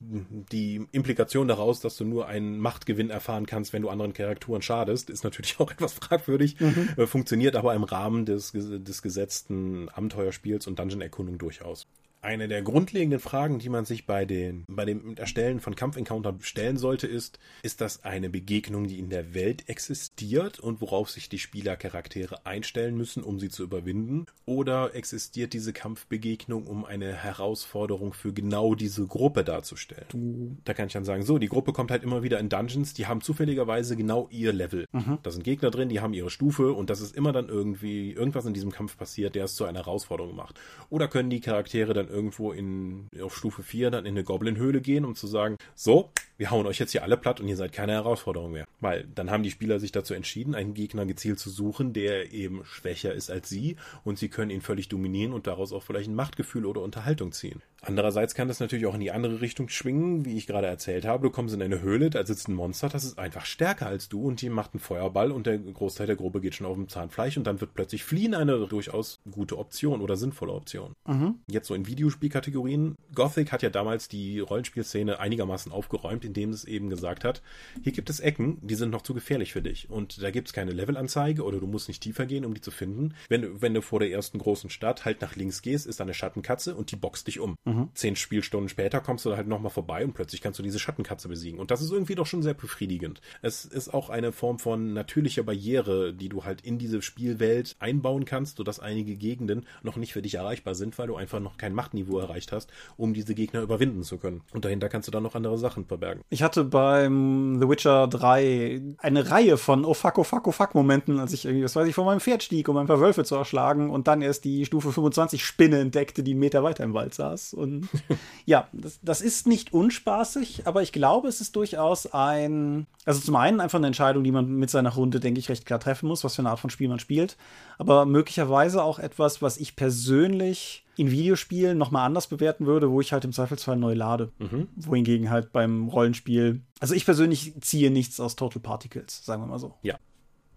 die Implikation daraus, dass du nur einen Machtgewinn erfahren kannst, wenn du anderen Charakteren schadest, ist natürlich auch etwas fragwürdig. Mhm. Äh, funktioniert aber im Rahmen des, des gesetzten Abenteuerspiels und Dungeon-Erkundung durchaus eine der grundlegenden Fragen, die man sich bei, den, bei dem Erstellen von Kampfencounter stellen sollte, ist, ist das eine Begegnung, die in der Welt existiert und worauf sich die Spielercharaktere einstellen müssen, um sie zu überwinden? Oder existiert diese Kampfbegegnung, um eine Herausforderung für genau diese Gruppe darzustellen? Du. Da kann ich dann sagen, so, die Gruppe kommt halt immer wieder in Dungeons, die haben zufälligerweise genau ihr Level. Mhm. Da sind Gegner drin, die haben ihre Stufe und das ist immer dann irgendwie irgendwas in diesem Kampf passiert, der es zu einer Herausforderung macht. Oder können die Charaktere dann irgendwo in, auf Stufe 4 dann in eine Goblin-Höhle gehen, um zu sagen, so, wir hauen euch jetzt hier alle platt und ihr seid keine Herausforderung mehr. Weil dann haben die Spieler sich dazu entschieden, einen Gegner gezielt zu suchen, der eben schwächer ist als sie und sie können ihn völlig dominieren und daraus auch vielleicht ein Machtgefühl oder Unterhaltung ziehen. Andererseits kann das natürlich auch in die andere Richtung schwingen, wie ich gerade erzählt habe. Du kommst in eine Höhle, da sitzt ein Monster, das ist einfach stärker als du und die macht einen Feuerball und der Großteil der Gruppe geht schon auf dem Zahnfleisch und dann wird plötzlich Fliehen eine durchaus gute Option oder sinnvolle Option. Mhm. Jetzt so in Videospielkategorien. Gothic hat ja damals die Rollenspielszene einigermaßen aufgeräumt, indem es eben gesagt hat, hier gibt es Ecken, die sind noch zu gefährlich für dich und da gibt es keine Levelanzeige oder du musst nicht tiefer gehen, um die zu finden. Wenn, wenn du vor der ersten großen Stadt halt nach links gehst, ist da eine Schattenkatze und die boxt dich um. Mhm. Zehn Spielstunden später kommst du da halt nochmal vorbei und plötzlich kannst du diese Schattenkatze besiegen. Und das ist irgendwie doch schon sehr befriedigend. Es ist auch eine Form von natürlicher Barriere, die du halt in diese Spielwelt einbauen kannst, sodass einige Gegenden noch nicht für dich erreichbar sind, weil du einfach noch kein Machtniveau erreicht hast, um diese Gegner überwinden zu können. Und dahinter kannst du dann noch andere Sachen verbergen. Ich hatte beim The Witcher 3 eine Reihe von Oh fuck, oh fuck, oh fuck Momenten, als ich irgendwie, was weiß ich, von meinem Pferd stieg, um ein paar Wölfe zu erschlagen und dann erst die Stufe 25 Spinne entdeckte, die einen Meter weiter im Wald saß. Und ja, das, das ist nicht unspaßig, aber ich glaube, es ist durchaus ein, also zum einen einfach eine Entscheidung, die man mit seiner Runde, denke ich, recht klar treffen muss, was für eine Art von Spiel man spielt, aber möglicherweise auch etwas, was ich persönlich in Videospielen nochmal anders bewerten würde, wo ich halt im Zweifelsfall neu lade. Mhm. Wohingegen halt beim Rollenspiel, also ich persönlich ziehe nichts aus Total Particles, sagen wir mal so. Ja,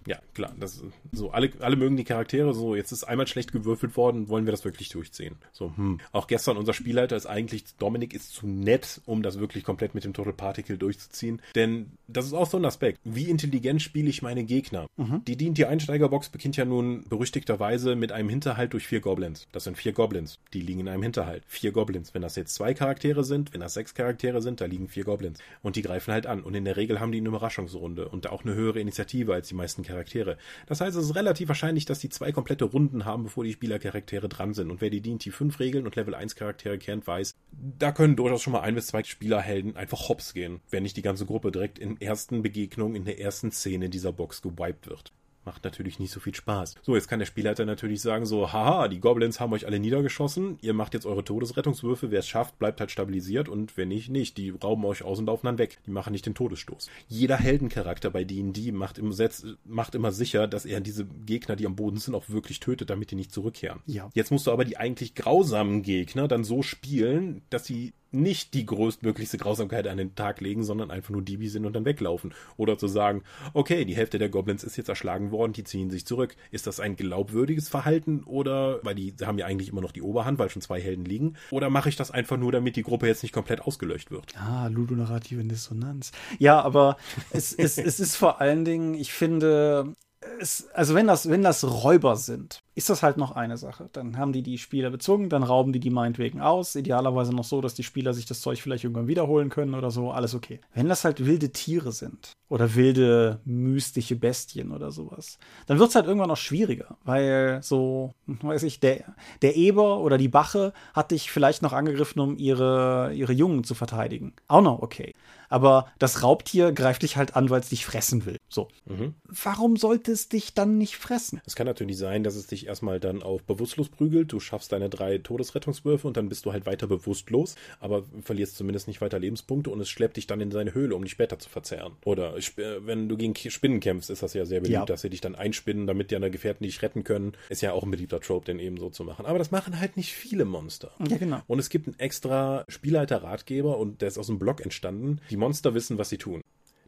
ja, klar. Das, so, alle, alle mögen die Charaktere. So, jetzt ist einmal schlecht gewürfelt worden, wollen wir das wirklich durchziehen. So, hm. Auch gestern unser Spielleiter ist eigentlich, Dominik ist zu nett, um das wirklich komplett mit dem Total Particle durchzuziehen. Denn das ist auch so ein Aspekt. Wie intelligent spiele ich meine Gegner? Mhm. Die dient die Einsteigerbox beginnt ja nun berüchtigterweise mit einem Hinterhalt durch vier Goblins. Das sind vier Goblins. Die liegen in einem Hinterhalt. Vier Goblins. Wenn das jetzt zwei Charaktere sind, wenn das sechs Charaktere sind, da liegen vier Goblins. Und die greifen halt an. Und in der Regel haben die eine Überraschungsrunde und auch eine höhere Initiative als die meisten Charaktere. Charaktere. Das heißt, es ist relativ wahrscheinlich, dass die zwei komplette Runden haben, bevor die Spielercharaktere dran sind. Und wer die D&T 5 Regeln und Level 1 Charaktere kennt, weiß, da können durchaus schon mal ein bis zwei Spielerhelden einfach hops gehen, wenn nicht die ganze Gruppe direkt in ersten Begegnungen in der ersten Szene dieser Box gewiped wird macht natürlich nicht so viel Spaß. So, jetzt kann der Spielleiter natürlich sagen so, haha, die Goblins haben euch alle niedergeschossen, ihr macht jetzt eure Todesrettungswürfe, wer es schafft, bleibt halt stabilisiert und wenn nicht, nicht. Die rauben euch aus und laufen dann weg. Die machen nicht den Todesstoß. Jeder Heldencharakter bei D&D macht, im Setz, macht immer sicher, dass er diese Gegner, die am Boden sind, auch wirklich tötet, damit die nicht zurückkehren. Ja. Jetzt musst du aber die eigentlich grausamen Gegner dann so spielen, dass sie nicht die größtmöglichste Grausamkeit an den Tag legen, sondern einfach nur Diebe sind und dann weglaufen. Oder zu sagen, okay, die Hälfte der Goblins ist jetzt erschlagen worden, die ziehen sich zurück. Ist das ein glaubwürdiges Verhalten oder, weil die haben ja eigentlich immer noch die Oberhand, weil schon zwei Helden liegen, oder mache ich das einfach nur, damit die Gruppe jetzt nicht komplett ausgelöscht wird? Ah, ludonarrative Dissonanz. Ja, aber es, es, es ist vor allen Dingen, ich finde, es, also wenn das, wenn das Räuber sind, ist das halt noch eine Sache. Dann haben die die Spieler bezogen, dann rauben die die meinetwegen aus. Idealerweise noch so, dass die Spieler sich das Zeug vielleicht irgendwann wiederholen können oder so. Alles okay. Wenn das halt wilde Tiere sind oder wilde mystische Bestien oder sowas, dann wird es halt irgendwann noch schwieriger, weil so, weiß ich, der, der Eber oder die Bache hat dich vielleicht noch angegriffen, um ihre, ihre Jungen zu verteidigen. Auch noch okay aber das Raubtier greift dich halt an, weil es dich fressen will. So. Mhm. Warum sollte es dich dann nicht fressen? Es kann natürlich sein, dass es dich erstmal dann auf bewusstlos prügelt. Du schaffst deine drei Todesrettungswürfe und dann bist du halt weiter bewusstlos, aber verlierst zumindest nicht weiter Lebenspunkte und es schleppt dich dann in seine Höhle, um dich später zu verzehren. Oder wenn du gegen Spinnen kämpfst, ist das ja sehr beliebt, ja. dass sie dich dann einspinnen, damit deine Gefährten dich retten können. Ist ja auch ein beliebter Trope, den eben so zu machen. Aber das machen halt nicht viele Monster. Ja, genau. Und es gibt einen extra Spielleiter-Ratgeber und der ist aus dem Blog entstanden. Die Monster wissen, was sie tun.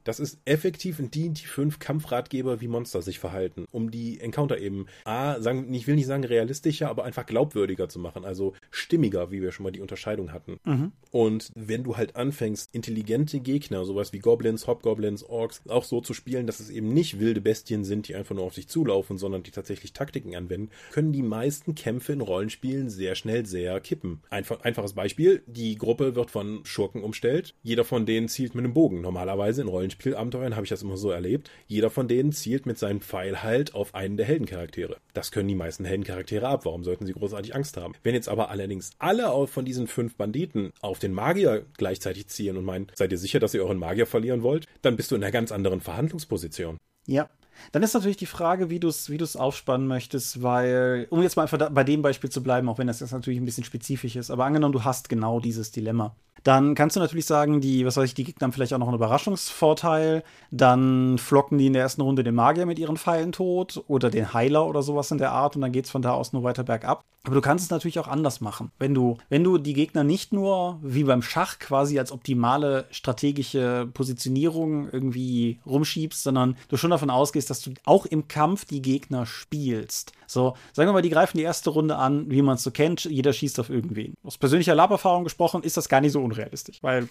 Das ist effektiv in D&D 5 Kampfratgeber, wie Monster sich verhalten, um die Encounter eben, a, sagen, ich will nicht sagen realistischer, aber einfach glaubwürdiger zu machen, also stimmiger, wie wir schon mal die Unterscheidung hatten. Mhm. Und wenn du halt anfängst, intelligente Gegner, sowas wie Goblins, Hobgoblins, Orks, auch so zu spielen, dass es eben nicht wilde Bestien sind, die einfach nur auf sich zulaufen, sondern die tatsächlich Taktiken anwenden, können die meisten Kämpfe in Rollenspielen sehr schnell sehr kippen. Einfach, einfaches Beispiel, die Gruppe wird von Schurken umstellt, jeder von denen zielt mit einem Bogen. Normalerweise in Rollenspielen Rollenspielabenteuern habe ich das immer so erlebt. Jeder von denen zielt mit seinem Pfeil halt auf einen der Heldencharaktere. Das können die meisten Heldencharaktere ab. Warum sollten sie großartig Angst haben? Wenn jetzt aber allerdings alle von diesen fünf Banditen auf den Magier gleichzeitig ziehen und meinen, seid ihr sicher, dass ihr euren Magier verlieren wollt? Dann bist du in einer ganz anderen Verhandlungsposition. Ja, dann ist natürlich die Frage, wie du es wie aufspannen möchtest, weil, um jetzt mal einfach bei dem Beispiel zu bleiben, auch wenn das jetzt natürlich ein bisschen spezifisch ist, aber angenommen, du hast genau dieses Dilemma. Dann kannst du natürlich sagen, die, was weiß ich, die Gegner haben vielleicht auch noch einen Überraschungsvorteil. Dann flocken die in der ersten Runde den Magier mit ihren Pfeilen tot oder den Heiler oder sowas in der Art und dann geht es von da aus nur weiter bergab. Aber du kannst es natürlich auch anders machen. Wenn du, wenn du die Gegner nicht nur wie beim Schach quasi als optimale strategische Positionierung irgendwie rumschiebst, sondern du schon davon ausgehst, dass du auch im Kampf die Gegner spielst. So, sagen wir mal, die greifen die erste Runde an, wie man es so kennt, jeder schießt auf irgendwen. Aus persönlicher Laberfahrung gesprochen ist das gar nicht so unrealistisch, weil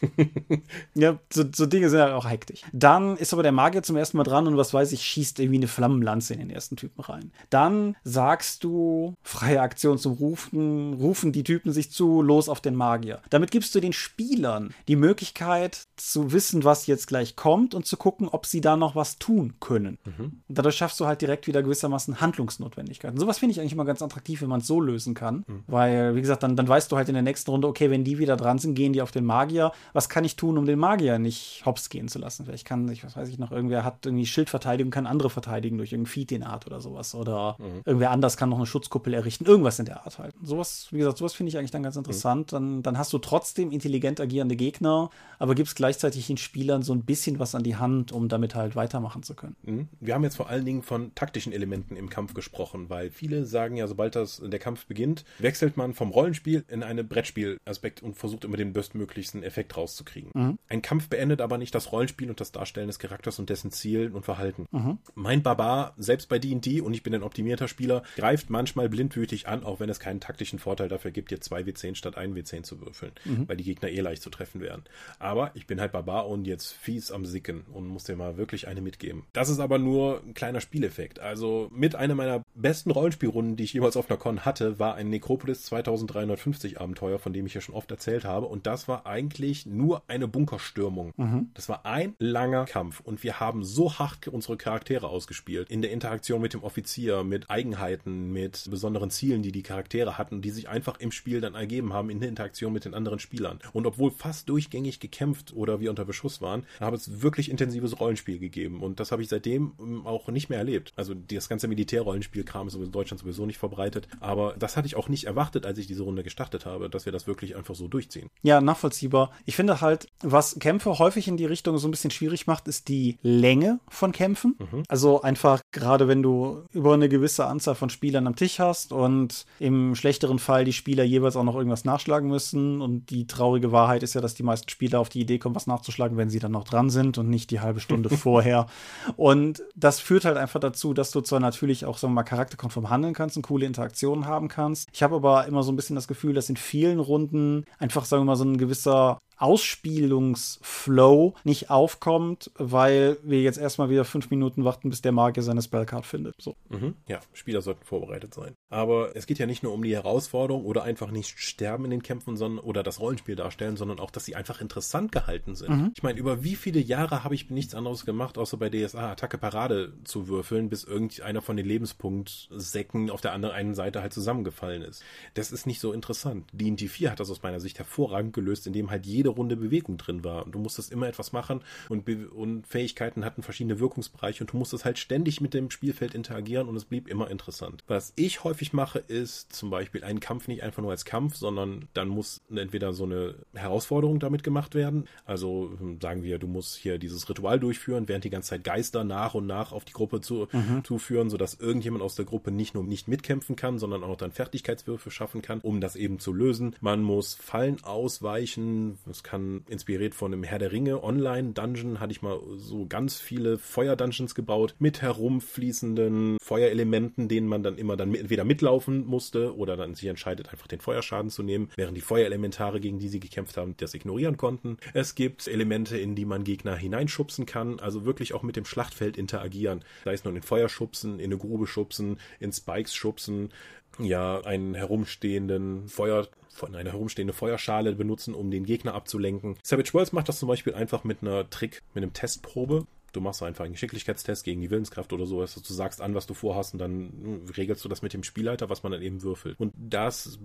ja, so, so, Dinge sind halt auch hektisch. Dann ist aber der Magier zum ersten Mal dran und was weiß ich, schießt irgendwie eine Flammenlanze in den ersten Typen rein. Dann sagst du, freie Aktion zum Rufen, rufen die Typen sich zu, los auf den Magier. Damit gibst du den Spielern die Möglichkeit zu wissen, was jetzt gleich kommt und zu gucken, ob sie da noch was tun können. Mhm. Dadurch schaffst du halt direkt wieder gewissermaßen Handlungsnotwendigkeit. Möglichkeiten. Sowas finde ich eigentlich immer ganz attraktiv, wenn man es so lösen kann. Mhm. Weil, wie gesagt, dann, dann weißt du halt in der nächsten Runde, okay, wenn die wieder dran sind, gehen die auf den Magier. Was kann ich tun, um den Magier nicht hops gehen zu lassen? Vielleicht kann, ich was weiß ich noch, irgendwer hat irgendwie Schildverteidigung, kann andere verteidigen durch irgendeinen Feed in Art oder sowas. Oder mhm. irgendwer anders kann noch eine Schutzkuppel errichten. Irgendwas in der Art halt. Sowas, wie gesagt, sowas finde ich eigentlich dann ganz interessant. Mhm. Dann, dann hast du trotzdem intelligent agierende Gegner, aber gibst gleichzeitig den Spielern so ein bisschen was an die Hand, um damit halt weitermachen zu können. Mhm. Wir haben jetzt vor allen Dingen von taktischen Elementen im Kampf gesprochen, weil viele sagen ja, sobald das, der Kampf beginnt, wechselt man vom Rollenspiel in einen Brettspielaspekt und versucht immer den bestmöglichsten Effekt rauszukriegen. Mhm. Ein Kampf beendet aber nicht das Rollenspiel und das Darstellen des Charakters und dessen Zielen und Verhalten. Mhm. Mein Barbar, selbst bei D&D, und ich bin ein optimierter Spieler, greift manchmal blindwütig an, auch wenn es keinen taktischen Vorteil dafür gibt, dir zwei W10 statt ein W10 zu würfeln, mhm. weil die Gegner eh leicht zu treffen wären. Aber ich bin halt Barbar und jetzt fies am Sicken und muss dir mal wirklich eine mitgeben. Das ist aber nur ein kleiner Spieleffekt. Also mit einer meiner besten Rollenspielrunden, die ich jemals auf einer Con hatte, war ein Necropolis 2350 Abenteuer, von dem ich ja schon oft erzählt habe. Und das war eigentlich nur eine Bunkerstürmung. Mhm. Das war ein langer Kampf. Und wir haben so hart unsere Charaktere ausgespielt. In der Interaktion mit dem Offizier, mit Eigenheiten, mit besonderen Zielen, die die Charaktere hatten, die sich einfach im Spiel dann ergeben haben in der Interaktion mit den anderen Spielern. Und obwohl fast durchgängig gekämpft oder wir unter Beschuss waren, habe es wirklich intensives Rollenspiel gegeben. Und das habe ich seitdem ähm, auch nicht mehr erlebt. Also das ganze Militärrollenspiel-Kram ist in Deutschland sowieso nicht verbreitet. Aber das hatte ich auch nicht erwartet, als ich diese Runde gestartet habe, dass wir das wirklich einfach so durchziehen. Ja, nachvollziehbar. Ich finde halt, was Kämpfe häufig in die Richtung so ein bisschen schwierig macht, ist die Länge von Kämpfen. Mhm. Also einfach gerade wenn du über eine gewisse Anzahl von Spielern am Tisch hast und im schlechteren Fall die Spieler jeweils auch noch irgendwas nachschlagen müssen. Und die traurige Wahrheit ist ja, dass die meisten Spieler auf die Idee kommen, was nachzuschlagen, wenn sie dann noch dran sind und nicht die halbe Stunde vorher. Und das führt halt einfach dazu, dass du zwar natürlich auch, sagen wir mal, charakterkonform handeln kannst und coole Interaktionen haben kannst. Ich habe aber immer so ein bisschen das Gefühl, dass in vielen Runden einfach, sagen wir mal, so ein gewisser Ausspielungsflow nicht aufkommt, weil wir jetzt erstmal wieder fünf Minuten warten, bis der Magier seine Spellcard findet. So. Mhm. Ja, Spieler sollten vorbereitet sein. Aber es geht ja nicht nur um die Herausforderung oder einfach nicht sterben in den Kämpfen, sondern oder das Rollenspiel darstellen, sondern auch, dass sie einfach interessant gehalten sind. Mhm. Ich meine, über wie viele Jahre habe ich nichts anderes gemacht, außer bei DSA Attacke Parade zu würfeln, bis irgendeiner von den Lebenspunktsäcken auf der anderen einen Seite halt zusammengefallen ist. Das ist nicht so interessant. D&D 4 hat das aus meiner Sicht hervorragend gelöst, indem halt jede jede Runde Bewegung drin war. Und du musstest immer etwas machen und, Be und Fähigkeiten hatten verschiedene Wirkungsbereiche und du musstest halt ständig mit dem Spielfeld interagieren und es blieb immer interessant. Was ich häufig mache, ist zum Beispiel einen Kampf nicht einfach nur als Kampf, sondern dann muss entweder so eine Herausforderung damit gemacht werden. Also hm, sagen wir, du musst hier dieses Ritual durchführen, während die ganze Zeit Geister nach und nach auf die Gruppe zu, mhm. zuführen, sodass irgendjemand aus der Gruppe nicht nur nicht mitkämpfen kann, sondern auch dann Fertigkeitswürfe schaffen kann, um das eben zu lösen. Man muss Fallen ausweichen, es kann inspiriert von einem Herr der Ringe Online-Dungeon, hatte ich mal so ganz viele Feuer-Dungeons gebaut mit herumfließenden Feuerelementen, denen man dann immer dann entweder mitlaufen musste oder dann sich entscheidet, einfach den Feuerschaden zu nehmen, während die Feuerelementare, gegen die sie gekämpft haben, das ignorieren konnten. Es gibt Elemente, in die man Gegner hineinschubsen kann, also wirklich auch mit dem Schlachtfeld interagieren. Sei es nur in Feuer schubsen, in eine Grube schubsen, in Spikes schubsen, ja, einen herumstehenden Feuer von einer herumstehende Feuerschale benutzen, um den Gegner abzulenken. Savage Worlds macht das zum Beispiel einfach mit einer Trick, mit einem Testprobe. Du machst einfach einen Geschicklichkeitstest gegen die Willenskraft oder sowas. Du sagst an, was du vorhast und dann hm, regelst du das mit dem Spielleiter, was man dann eben würfelt. Und das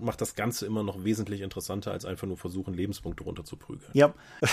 macht das Ganze immer noch wesentlich interessanter, als einfach nur versuchen, Lebenspunkte runterzuprügeln. Ja.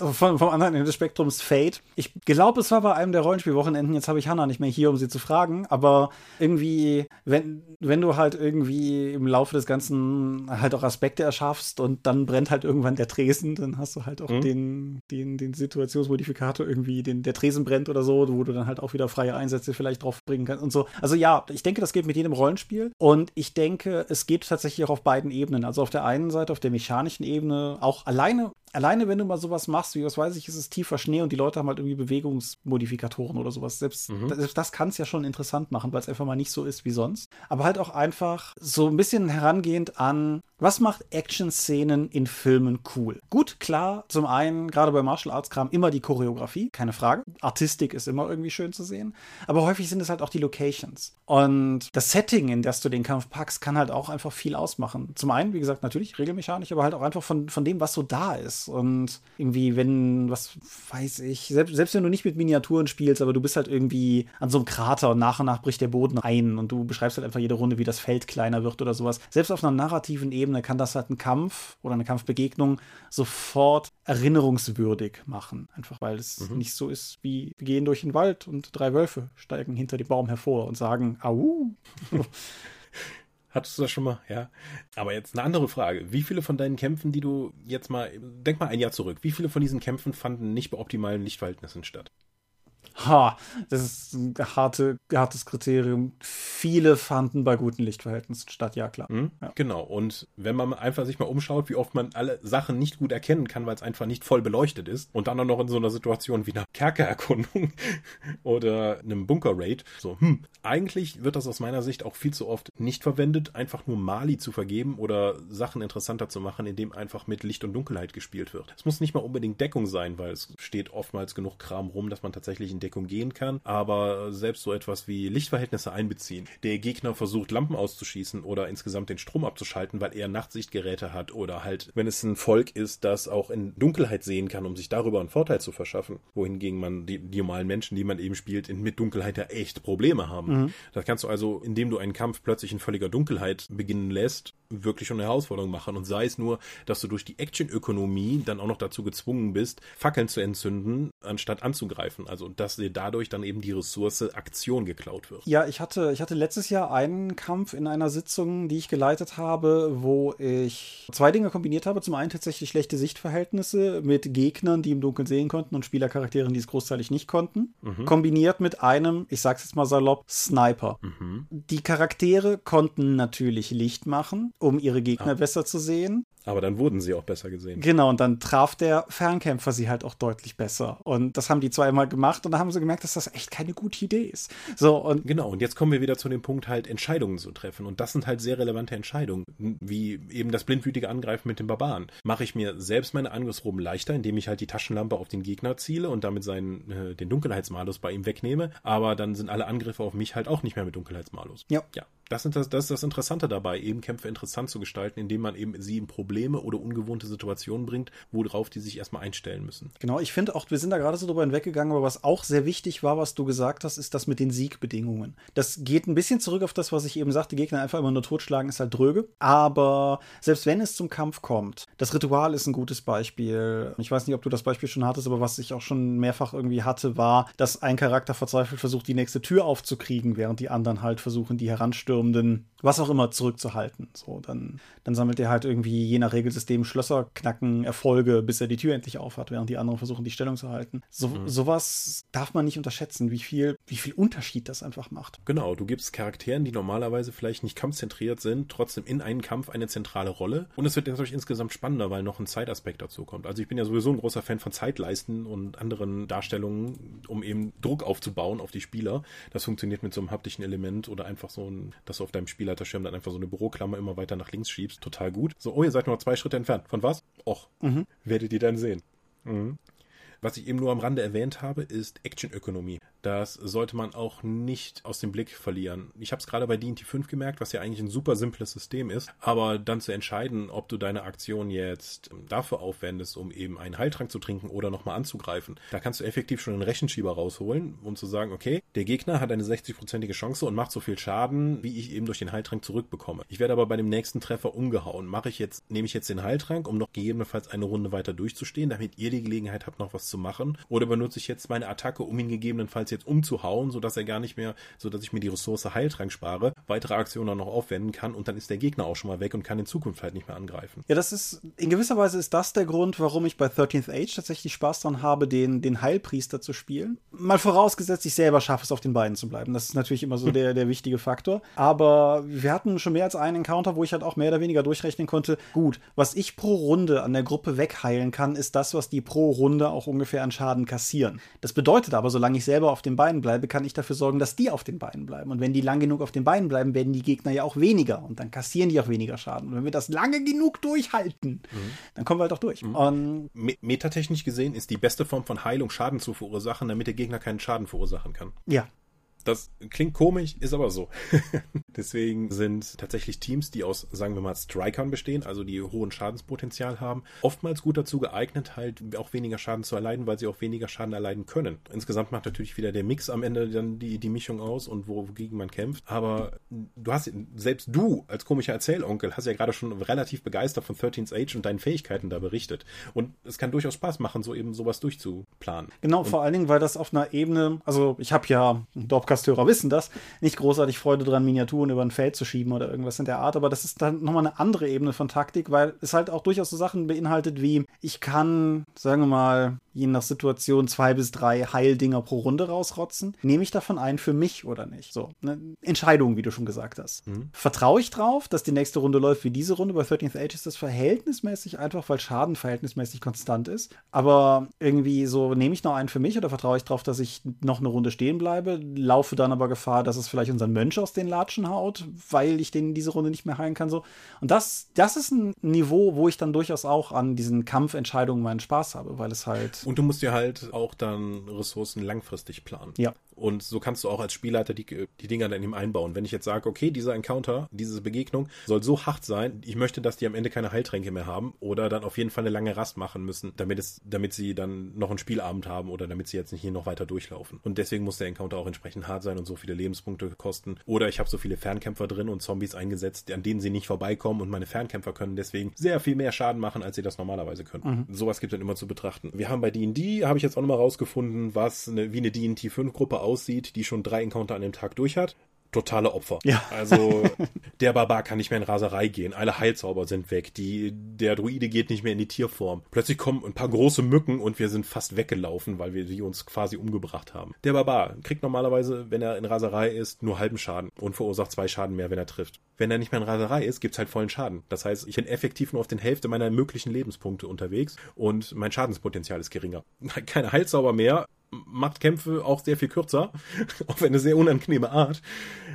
Von, vom anderen Ende des Spektrums Fate. Ich glaube, es war bei einem der Rollenspielwochenenden, jetzt habe ich Hannah nicht mehr hier, um sie zu fragen, aber irgendwie, wenn, wenn du halt irgendwie im Laufe des Ganzen halt auch Aspekte erschaffst und dann brennt halt irgendwann der Tresen, dann hast du halt auch mhm. den, den, den Situationsmodifikator irgendwie, den, der Tresen brennt oder so, wo du dann halt auch wieder freie Einsätze vielleicht drauf bringen kannst und so. Also ja, ich denke, das geht mit jedem Rollenspiel und ich denke, es geht tatsächlich auch auf beiden Ebenen. Also auf der einen Seite, auf der mechanischen Ebene, auch alleine alleine wenn du mal sowas machst, wie was weiß ich, ist es tiefer Schnee und die Leute haben halt irgendwie Bewegungsmodifikatoren oder sowas. Selbst, mhm. selbst das kann es ja schon interessant machen, weil es einfach mal nicht so ist wie sonst. Aber halt auch einfach so ein bisschen herangehend an, was macht Action-Szenen in Filmen cool? Gut, klar, zum einen, gerade bei Martial Arts Kram, immer die Choreografie, keine Frage. Artistik ist immer irgendwie schön zu sehen. Aber häufig sind es halt auch die Locations. Und das Setting, in das du den Kampf packst, kann halt auch einfach viel ausmachen. Zum einen, wie gesagt, natürlich regelmechanisch, aber halt auch einfach von, von dem, was so da ist und irgendwie, wenn, was weiß ich, selbst, selbst wenn du nicht mit Miniaturen spielst, aber du bist halt irgendwie an so einem Krater und nach und nach bricht der Boden ein und du beschreibst halt einfach jede Runde, wie das Feld kleiner wird oder sowas. Selbst auf einer narrativen Ebene kann das halt ein Kampf oder eine Kampfbegegnung sofort erinnerungswürdig machen. Einfach weil es mhm. nicht so ist wie wir gehen durch den Wald und drei Wölfe steigen hinter dem Baum hervor und sagen, au. Hattest du das schon mal? Ja. Aber jetzt eine andere Frage. Wie viele von deinen Kämpfen, die du jetzt mal, denk mal ein Jahr zurück, wie viele von diesen Kämpfen fanden nicht bei optimalen Lichtverhältnissen statt? Ha, das ist ein harte, hartes Kriterium. Viele fanden bei guten Lichtverhältnissen statt, ja klar. Mhm, ja. Genau. Und wenn man einfach sich mal umschaut, wie oft man alle Sachen nicht gut erkennen kann, weil es einfach nicht voll beleuchtet ist und dann auch noch in so einer Situation wie einer Kerkererkundung oder einem Bunker-Raid, so, hm, eigentlich wird das aus meiner Sicht auch viel zu oft nicht verwendet, einfach nur Mali zu vergeben oder Sachen interessanter zu machen, indem einfach mit Licht und Dunkelheit gespielt wird. Es muss nicht mal unbedingt Deckung sein, weil es steht oftmals genug Kram rum, dass man tatsächlich in Deckung gehen kann, aber selbst so etwas wie Lichtverhältnisse einbeziehen. Der Gegner versucht Lampen auszuschießen oder insgesamt den Strom abzuschalten, weil er Nachtsichtgeräte hat oder halt, wenn es ein Volk ist, das auch in Dunkelheit sehen kann, um sich darüber einen Vorteil zu verschaffen, wohingegen man die, die normalen Menschen, die man eben spielt, in, mit Dunkelheit ja echt Probleme haben. Mhm. Das kannst du also, indem du einen Kampf plötzlich in völliger Dunkelheit beginnen lässt, wirklich schon eine Herausforderung machen. Und sei es nur, dass du durch die Actionökonomie dann auch noch dazu gezwungen bist, Fackeln zu entzünden, anstatt anzugreifen. Also, dass dir dadurch dann eben die Ressource Aktion geklaut wird. Ja, ich hatte, ich hatte letztes Jahr einen Kampf in einer Sitzung, die ich geleitet habe, wo ich zwei Dinge kombiniert habe. Zum einen tatsächlich schlechte Sichtverhältnisse mit Gegnern, die im Dunkeln sehen konnten und Spielercharakteren, die es großteilig nicht konnten. Mhm. Kombiniert mit einem, ich sag's jetzt mal salopp, Sniper. Mhm. Die Charaktere konnten natürlich Licht machen um ihre Gegner ah. besser zu sehen. Aber dann wurden sie auch besser gesehen. Genau, und dann traf der Fernkämpfer sie halt auch deutlich besser. Und das haben die zweimal gemacht und da haben sie gemerkt, dass das echt keine gute Idee ist. So, und genau, und jetzt kommen wir wieder zu dem Punkt, halt Entscheidungen zu treffen. Und das sind halt sehr relevante Entscheidungen, wie eben das blindwütige Angreifen mit dem Barbaren. Mache ich mir selbst meine Angriffsproben leichter, indem ich halt die Taschenlampe auf den Gegner ziele und damit seinen, äh, den Dunkelheitsmalus bei ihm wegnehme. Aber dann sind alle Angriffe auf mich halt auch nicht mehr mit Dunkelheitsmalus. Ja. Ja. Das, sind das, das ist das Interessante dabei, eben Kämpfe interessant zu gestalten, indem man eben sie in Probleme oder ungewohnte Situationen bringt, worauf die sich erstmal einstellen müssen. Genau, ich finde auch, wir sind da gerade so drüber hinweggegangen, aber was auch sehr wichtig war, was du gesagt hast, ist das mit den Siegbedingungen. Das geht ein bisschen zurück auf das, was ich eben sagte, Gegner einfach immer nur totschlagen, ist halt dröge. Aber selbst wenn es zum Kampf kommt, das Ritual ist ein gutes Beispiel. Ich weiß nicht, ob du das Beispiel schon hattest, aber was ich auch schon mehrfach irgendwie hatte, war, dass ein Charakter verzweifelt versucht, die nächste Tür aufzukriegen, während die anderen halt versuchen, die heranstürmenden, was auch immer, zurückzuhalten. So, dann, dann sammelt er halt irgendwie je nach Regelsystem Schlösser knacken Erfolge, bis er die Tür endlich aufhat, während die anderen versuchen, die Stellung zu halten. So, mhm. Sowas darf man nicht unterschätzen, wie viel, wie viel Unterschied das einfach macht. Genau, du gibst Charakteren, die normalerweise vielleicht nicht kampfzentriert sind, trotzdem in einen Kampf eine zentrale Rolle. Und es wird natürlich insgesamt spannender, weil noch ein Zeitaspekt dazu kommt. Also ich bin ja sowieso ein großer Fan von Zeitleisten und anderen Darstellungen, um eben Druck aufzubauen auf die Spieler. Das funktioniert mit so einem haptischen Element oder einfach so ein, dass du auf deinem Spielleiterschirm dann einfach so eine Büroklammer immer weiter nach links schiebst. Total gut. So, oh, ihr seid nur zwei Schritte entfernt. Von was? Och, mhm. werdet ihr dann sehen. Mhm. Was ich eben nur am Rande erwähnt habe, ist Actionökonomie. Das sollte man auch nicht aus dem Blick verlieren. Ich habe es gerade bei D&T 5 gemerkt, was ja eigentlich ein super simples System ist, aber dann zu entscheiden, ob du deine Aktion jetzt dafür aufwendest, um eben einen Heiltrank zu trinken oder nochmal anzugreifen, da kannst du effektiv schon einen Rechenschieber rausholen, um zu sagen, okay, der Gegner hat eine 60-prozentige Chance und macht so viel Schaden, wie ich eben durch den Heiltrank zurückbekomme. Ich werde aber bei dem nächsten Treffer umgehauen. Mache ich jetzt, nehme ich jetzt den Heiltrank, um noch gegebenenfalls eine Runde weiter durchzustehen, damit ihr die Gelegenheit habt, noch was zu machen, oder benutze ich jetzt meine Attacke, um ihn gegebenenfalls jetzt umzuhauen, sodass er gar nicht mehr, sodass ich mir die Ressource Heiltrank spare, weitere Aktionen noch aufwenden kann und dann ist der Gegner auch schon mal weg und kann in Zukunft halt nicht mehr angreifen. Ja, das ist, in gewisser Weise ist das der Grund, warum ich bei 13th Age tatsächlich Spaß daran habe, den, den Heilpriester zu spielen. Mal vorausgesetzt, ich selber schaffe es, auf den Beinen zu bleiben. Das ist natürlich immer so der, der wichtige Faktor. Aber wir hatten schon mehr als einen Encounter, wo ich halt auch mehr oder weniger durchrechnen konnte, gut, was ich pro Runde an der Gruppe wegheilen kann, ist das, was die pro Runde auch ungefähr an Schaden kassieren. Das bedeutet aber, solange ich selber auf den Beinen bleibe, kann ich dafür sorgen, dass die auf den Beinen bleiben. Und wenn die lang genug auf den Beinen bleiben, werden die Gegner ja auch weniger. Und dann kassieren die auch weniger Schaden. Und wenn wir das lange genug durchhalten, mhm. dann kommen wir halt auch durch. Mhm. Und Metatechnisch gesehen ist die beste Form von Heilung Schaden zu verursachen, damit der Gegner keinen Schaden verursachen kann. Ja, das klingt komisch, ist aber so. Deswegen sind tatsächlich Teams, die aus, sagen wir mal, Strikern bestehen, also die hohen Schadenspotenzial haben, oftmals gut dazu geeignet, halt auch weniger Schaden zu erleiden, weil sie auch weniger Schaden erleiden können. Insgesamt macht natürlich wieder der Mix am Ende dann die, die Mischung aus und wogegen man kämpft. Aber du hast, selbst du als komischer Erzählonkel hast ja gerade schon relativ begeistert von 13th Age und deinen Fähigkeiten da berichtet. Und es kann durchaus Spaß machen, so eben sowas durchzuplanen. Genau, und vor allen Dingen, weil das auf einer Ebene, also ich habe ja Dorp Podcast-Hörer wissen das, nicht großartig Freude dran, Miniaturen über ein Feld zu schieben oder irgendwas in der Art. Aber das ist dann nochmal eine andere Ebene von Taktik, weil es halt auch durchaus so Sachen beinhaltet wie, ich kann, sagen wir mal, je nach Situation zwei bis drei Heildinger pro Runde rausrotzen. Nehme ich davon ein für mich oder nicht? So, eine Entscheidung, wie du schon gesagt hast. Mhm. Vertraue ich drauf, dass die nächste Runde läuft wie diese Runde? Bei 13th Age ist das verhältnismäßig einfach, weil Schaden verhältnismäßig konstant ist. Aber irgendwie so, nehme ich noch einen für mich oder vertraue ich drauf, dass ich noch eine Runde stehen bleibe, laufe dann aber Gefahr, dass es vielleicht unseren Mönch aus den Latschen haut, weil ich den diese Runde nicht mehr heilen kann. So. Und das, das ist ein Niveau, wo ich dann durchaus auch an diesen Kampfentscheidungen meinen Spaß habe, weil es halt und du musst dir halt auch dann Ressourcen langfristig planen. Ja. Und so kannst du auch als Spielleiter die, die Dinger dann eben einbauen. Wenn ich jetzt sage, okay, dieser Encounter, diese Begegnung soll so hart sein, ich möchte, dass die am Ende keine Heiltränke mehr haben oder dann auf jeden Fall eine lange Rast machen müssen, damit es, damit sie dann noch einen Spielabend haben oder damit sie jetzt nicht hier noch weiter durchlaufen. Und deswegen muss der Encounter auch entsprechend hart sein und so viele Lebenspunkte kosten. Oder ich habe so viele Fernkämpfer drin und Zombies eingesetzt, an denen sie nicht vorbeikommen und meine Fernkämpfer können deswegen sehr viel mehr Schaden machen, als sie das normalerweise können. Mhm. Sowas gibt es dann immer zu betrachten. Wir haben bei D&D, habe ich jetzt auch nochmal rausgefunden, was eine, wie eine D&T 5 Gruppe aussieht, die schon drei Encounter an dem Tag durch hat totale Opfer. Ja. Also der Barbar kann nicht mehr in Raserei gehen, alle Heilzauber sind weg, die, der Druide geht nicht mehr in die Tierform. Plötzlich kommen ein paar große Mücken und wir sind fast weggelaufen, weil wir die uns quasi umgebracht haben. Der Barbar kriegt normalerweise, wenn er in Raserei ist, nur halben Schaden und verursacht zwei Schaden mehr, wenn er trifft. Wenn er nicht mehr in Raserei ist, gibt's halt vollen Schaden. Das heißt, ich bin effektiv nur auf den Hälfte meiner möglichen Lebenspunkte unterwegs und mein Schadenspotenzial ist geringer. Keine Heilzauber mehr, macht Kämpfe auch sehr viel kürzer, auf eine sehr unangenehme Art.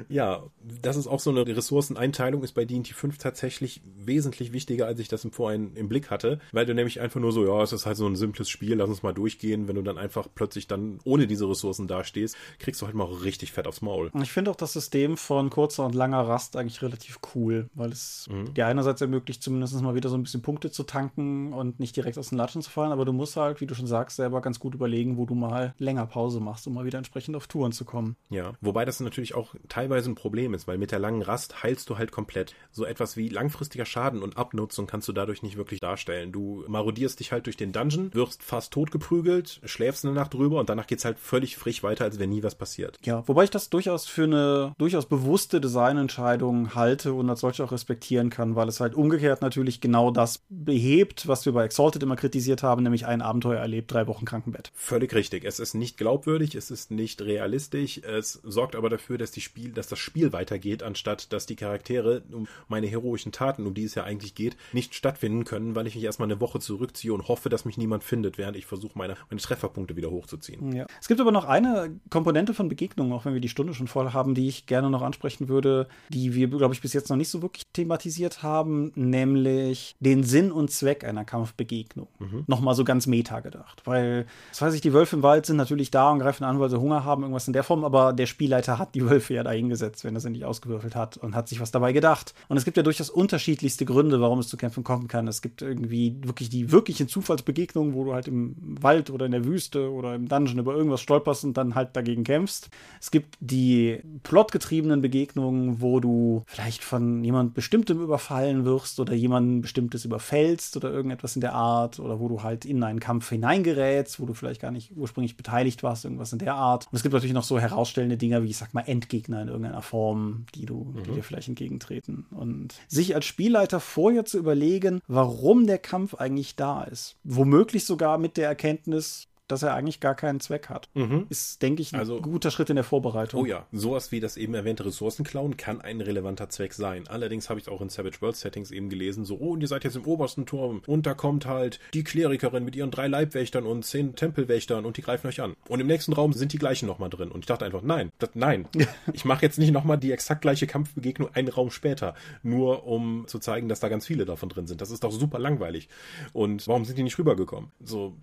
Ja, das ist auch so eine Ressourceneinteilung, ist bei D&T 5 tatsächlich wesentlich wichtiger, als ich das im Vorhin im Blick hatte, weil du nämlich einfach nur so, ja, es ist halt so ein simples Spiel, lass uns mal durchgehen, wenn du dann einfach plötzlich dann ohne diese Ressourcen dastehst, kriegst du halt mal richtig fett aufs Maul. Ich finde auch das System von kurzer und langer Rast eigentlich relativ cool, weil es mhm. dir einerseits ermöglicht, zumindest mal wieder so ein bisschen Punkte zu tanken und nicht direkt aus den Latschen zu fallen, aber du musst halt, wie du schon sagst, selber ganz gut überlegen, wo du mal länger Pause machst, um mal wieder entsprechend auf Touren zu kommen. Ja, wobei das natürlich auch teilweise ein Problem ist, weil mit der langen Rast heilst du halt komplett. So etwas wie langfristiger Schaden und Abnutzung kannst du dadurch nicht wirklich darstellen. Du marodierst dich halt durch den Dungeon, wirst fast totgeprügelt, schläfst eine Nacht drüber und danach geht's halt völlig frisch weiter, als wenn nie was passiert. Ja, wobei ich das durchaus für eine durchaus bewusste Designentscheidung halte und als solche auch respektieren kann, weil es halt umgekehrt natürlich genau das behebt, was wir bei Exalted immer kritisiert haben, nämlich ein Abenteuer erlebt, drei Wochen Krankenbett. Völlig richtig. Es Es ist nicht glaubwürdig, es ist nicht realistisch, es sorgt aber dafür, dass die Spiel, dass das Spiel weitergeht, anstatt dass die Charaktere um meine heroischen Taten, um die es ja eigentlich geht, nicht stattfinden können, weil ich mich erstmal eine Woche zurückziehe und hoffe, dass mich niemand findet, während ich versuche, meine, meine Trefferpunkte wieder hochzuziehen. Ja. Es gibt aber noch eine Komponente von Begegnungen, auch wenn wir die Stunde schon voll haben, die ich gerne noch ansprechen würde, die wir, glaube ich, bis jetzt noch nicht so wirklich thematisiert haben, nämlich den Sinn und Zweck einer Kampfbegegnung. Mhm. Nochmal so ganz meta gedacht. Weil, das weiß ich, die Wölfe im Wald sind natürlich da und greifen an, weil sie Hunger haben, irgendwas in der Form, aber der Spielleiter hat die Wölfe ja da hingesetzt, wenn er sie nicht ausgewürfelt hat und hat sich was dabei gedacht. Und es gibt ja durchaus unterschiedlichste Gründe, warum es zu Kämpfen kommen kann. Es gibt irgendwie wirklich die wirklichen Zufallsbegegnungen, wo du halt im Wald oder in der Wüste oder im Dungeon über irgendwas stolperst und dann halt dagegen kämpfst. Es gibt die plotgetriebenen Begegnungen, wo du vielleicht von jemand Bestimmtem überfallen wirst oder jemanden Bestimmtes überfällst oder irgendetwas in der Art oder wo du halt in einen Kampf hineingerätst, wo du vielleicht gar nicht ursprünglich beteiligt warst, irgendwas in der Art. Und es gibt natürlich noch so herausstellende Dinge wie, ich sag mal, Endgegner in irgendeiner Form, die du, mhm. die dir vielleicht entgegentreten. Und sich als Spielleiter vorher zu überlegen, warum der Kampf eigentlich da ist. Womöglich sogar mit der Erkenntnis, dass er eigentlich gar keinen Zweck hat. Mhm. Ist, denke ich, ein also, guter Schritt in der Vorbereitung. Oh ja, sowas wie das eben erwähnte Ressourcenklauen kann ein relevanter Zweck sein. Allerdings habe ich auch in Savage World Settings eben gelesen, so, oh, und ihr seid jetzt im obersten Turm und da kommt halt die Klerikerin mit ihren drei Leibwächtern und zehn Tempelwächtern und die greifen euch an. Und im nächsten Raum sind die gleichen nochmal drin. Und ich dachte einfach, nein, das, nein. ich mache jetzt nicht nochmal die exakt gleiche Kampfbegegnung einen Raum später, nur um zu zeigen, dass da ganz viele davon drin sind. Das ist doch super langweilig. Und warum sind die nicht rübergekommen? So,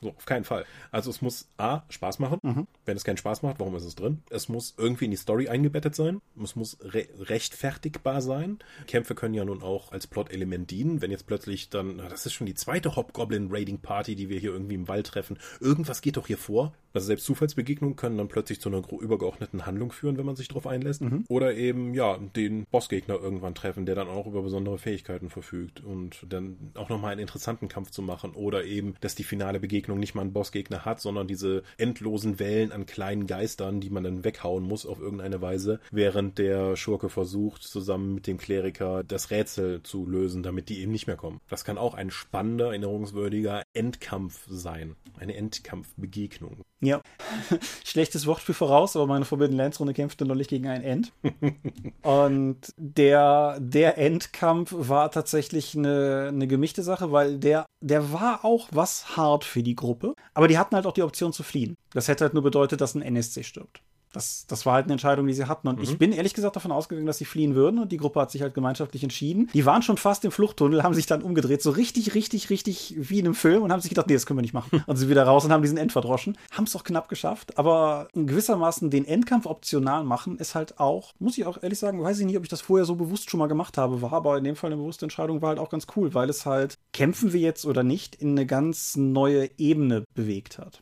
so, auf keinen Fall. Also es muss A, Spaß machen. Mhm. Wenn es keinen Spaß macht, warum ist es drin? Es muss irgendwie in die Story eingebettet sein. Es muss re rechtfertigbar sein. Kämpfe können ja nun auch als Plot-Element dienen. Wenn jetzt plötzlich dann, das ist schon die zweite Hobgoblin-Raiding-Party, die wir hier irgendwie im Wald treffen. Irgendwas geht doch hier vor. Also selbst Zufallsbegegnungen können dann plötzlich zu einer übergeordneten Handlung führen, wenn man sich darauf einlässt. Mhm. Oder eben, ja, den Bossgegner irgendwann treffen, der dann auch über besondere Fähigkeiten verfügt und dann auch nochmal einen interessanten Kampf zu machen. Oder eben, dass die finale Begegnung nicht mal einen Bossgegner hat, sondern diese endlosen Wellen an kleinen Geistern, die man dann weghauen muss auf irgendeine Weise, während der Schurke versucht, zusammen mit dem Kleriker das Rätsel zu lösen, damit die eben nicht mehr kommen. Das kann auch ein spannender, erinnerungswürdiger Endkampf sein. Eine Endkampfbegegnung. Ja. Schlechtes Wort für voraus, aber meine Forbidden Lands Runde kämpfte neulich gegen ein End. und der, der Endkampf war tatsächlich eine, eine gemischte Sache, weil der, der war auch was hart für die Gruppe. Aber die hatten halt auch die Option zu fliehen. Das hätte halt nur bedeutet, dass ein NSC stirbt. Das, das war halt eine Entscheidung, die sie hatten. Und mhm. ich bin ehrlich gesagt davon ausgegangen, dass sie fliehen würden. Und die Gruppe hat sich halt gemeinschaftlich entschieden. Die waren schon fast im Fluchttunnel, haben sich dann umgedreht, so richtig, richtig, richtig wie in einem Film und haben sich gedacht, nee, das können wir nicht machen. Und sie wieder raus und haben diesen End verdroschen. Haben es auch knapp geschafft. Aber gewissermaßen den Endkampf optional machen ist halt auch, muss ich auch ehrlich sagen, weiß ich nicht, ob ich das vorher so bewusst schon mal gemacht habe, war aber in dem Fall eine bewusste Entscheidung, war halt auch ganz cool, weil es halt, kämpfen wir jetzt oder nicht, in eine ganz neue Ebene bewegt hat.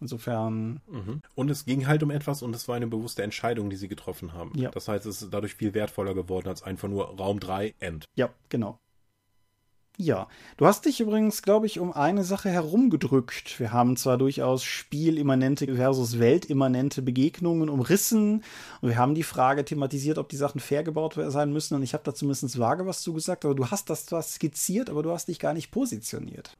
Insofern. Mhm. Und es ging halt um etwas und es war eine bewusste Entscheidung, die sie getroffen haben. Ja. Das heißt, es ist dadurch viel wertvoller geworden als einfach nur Raum 3 End. Ja, genau. Ja, du hast dich übrigens, glaube ich, um eine Sache herumgedrückt. Wir haben zwar durchaus spielimmanente versus weltimmanente Begegnungen umrissen und wir haben die Frage thematisiert, ob die Sachen fair gebaut sein müssen und ich habe da zumindest vage was zu gesagt, aber du hast das zwar skizziert, aber du hast dich gar nicht positioniert.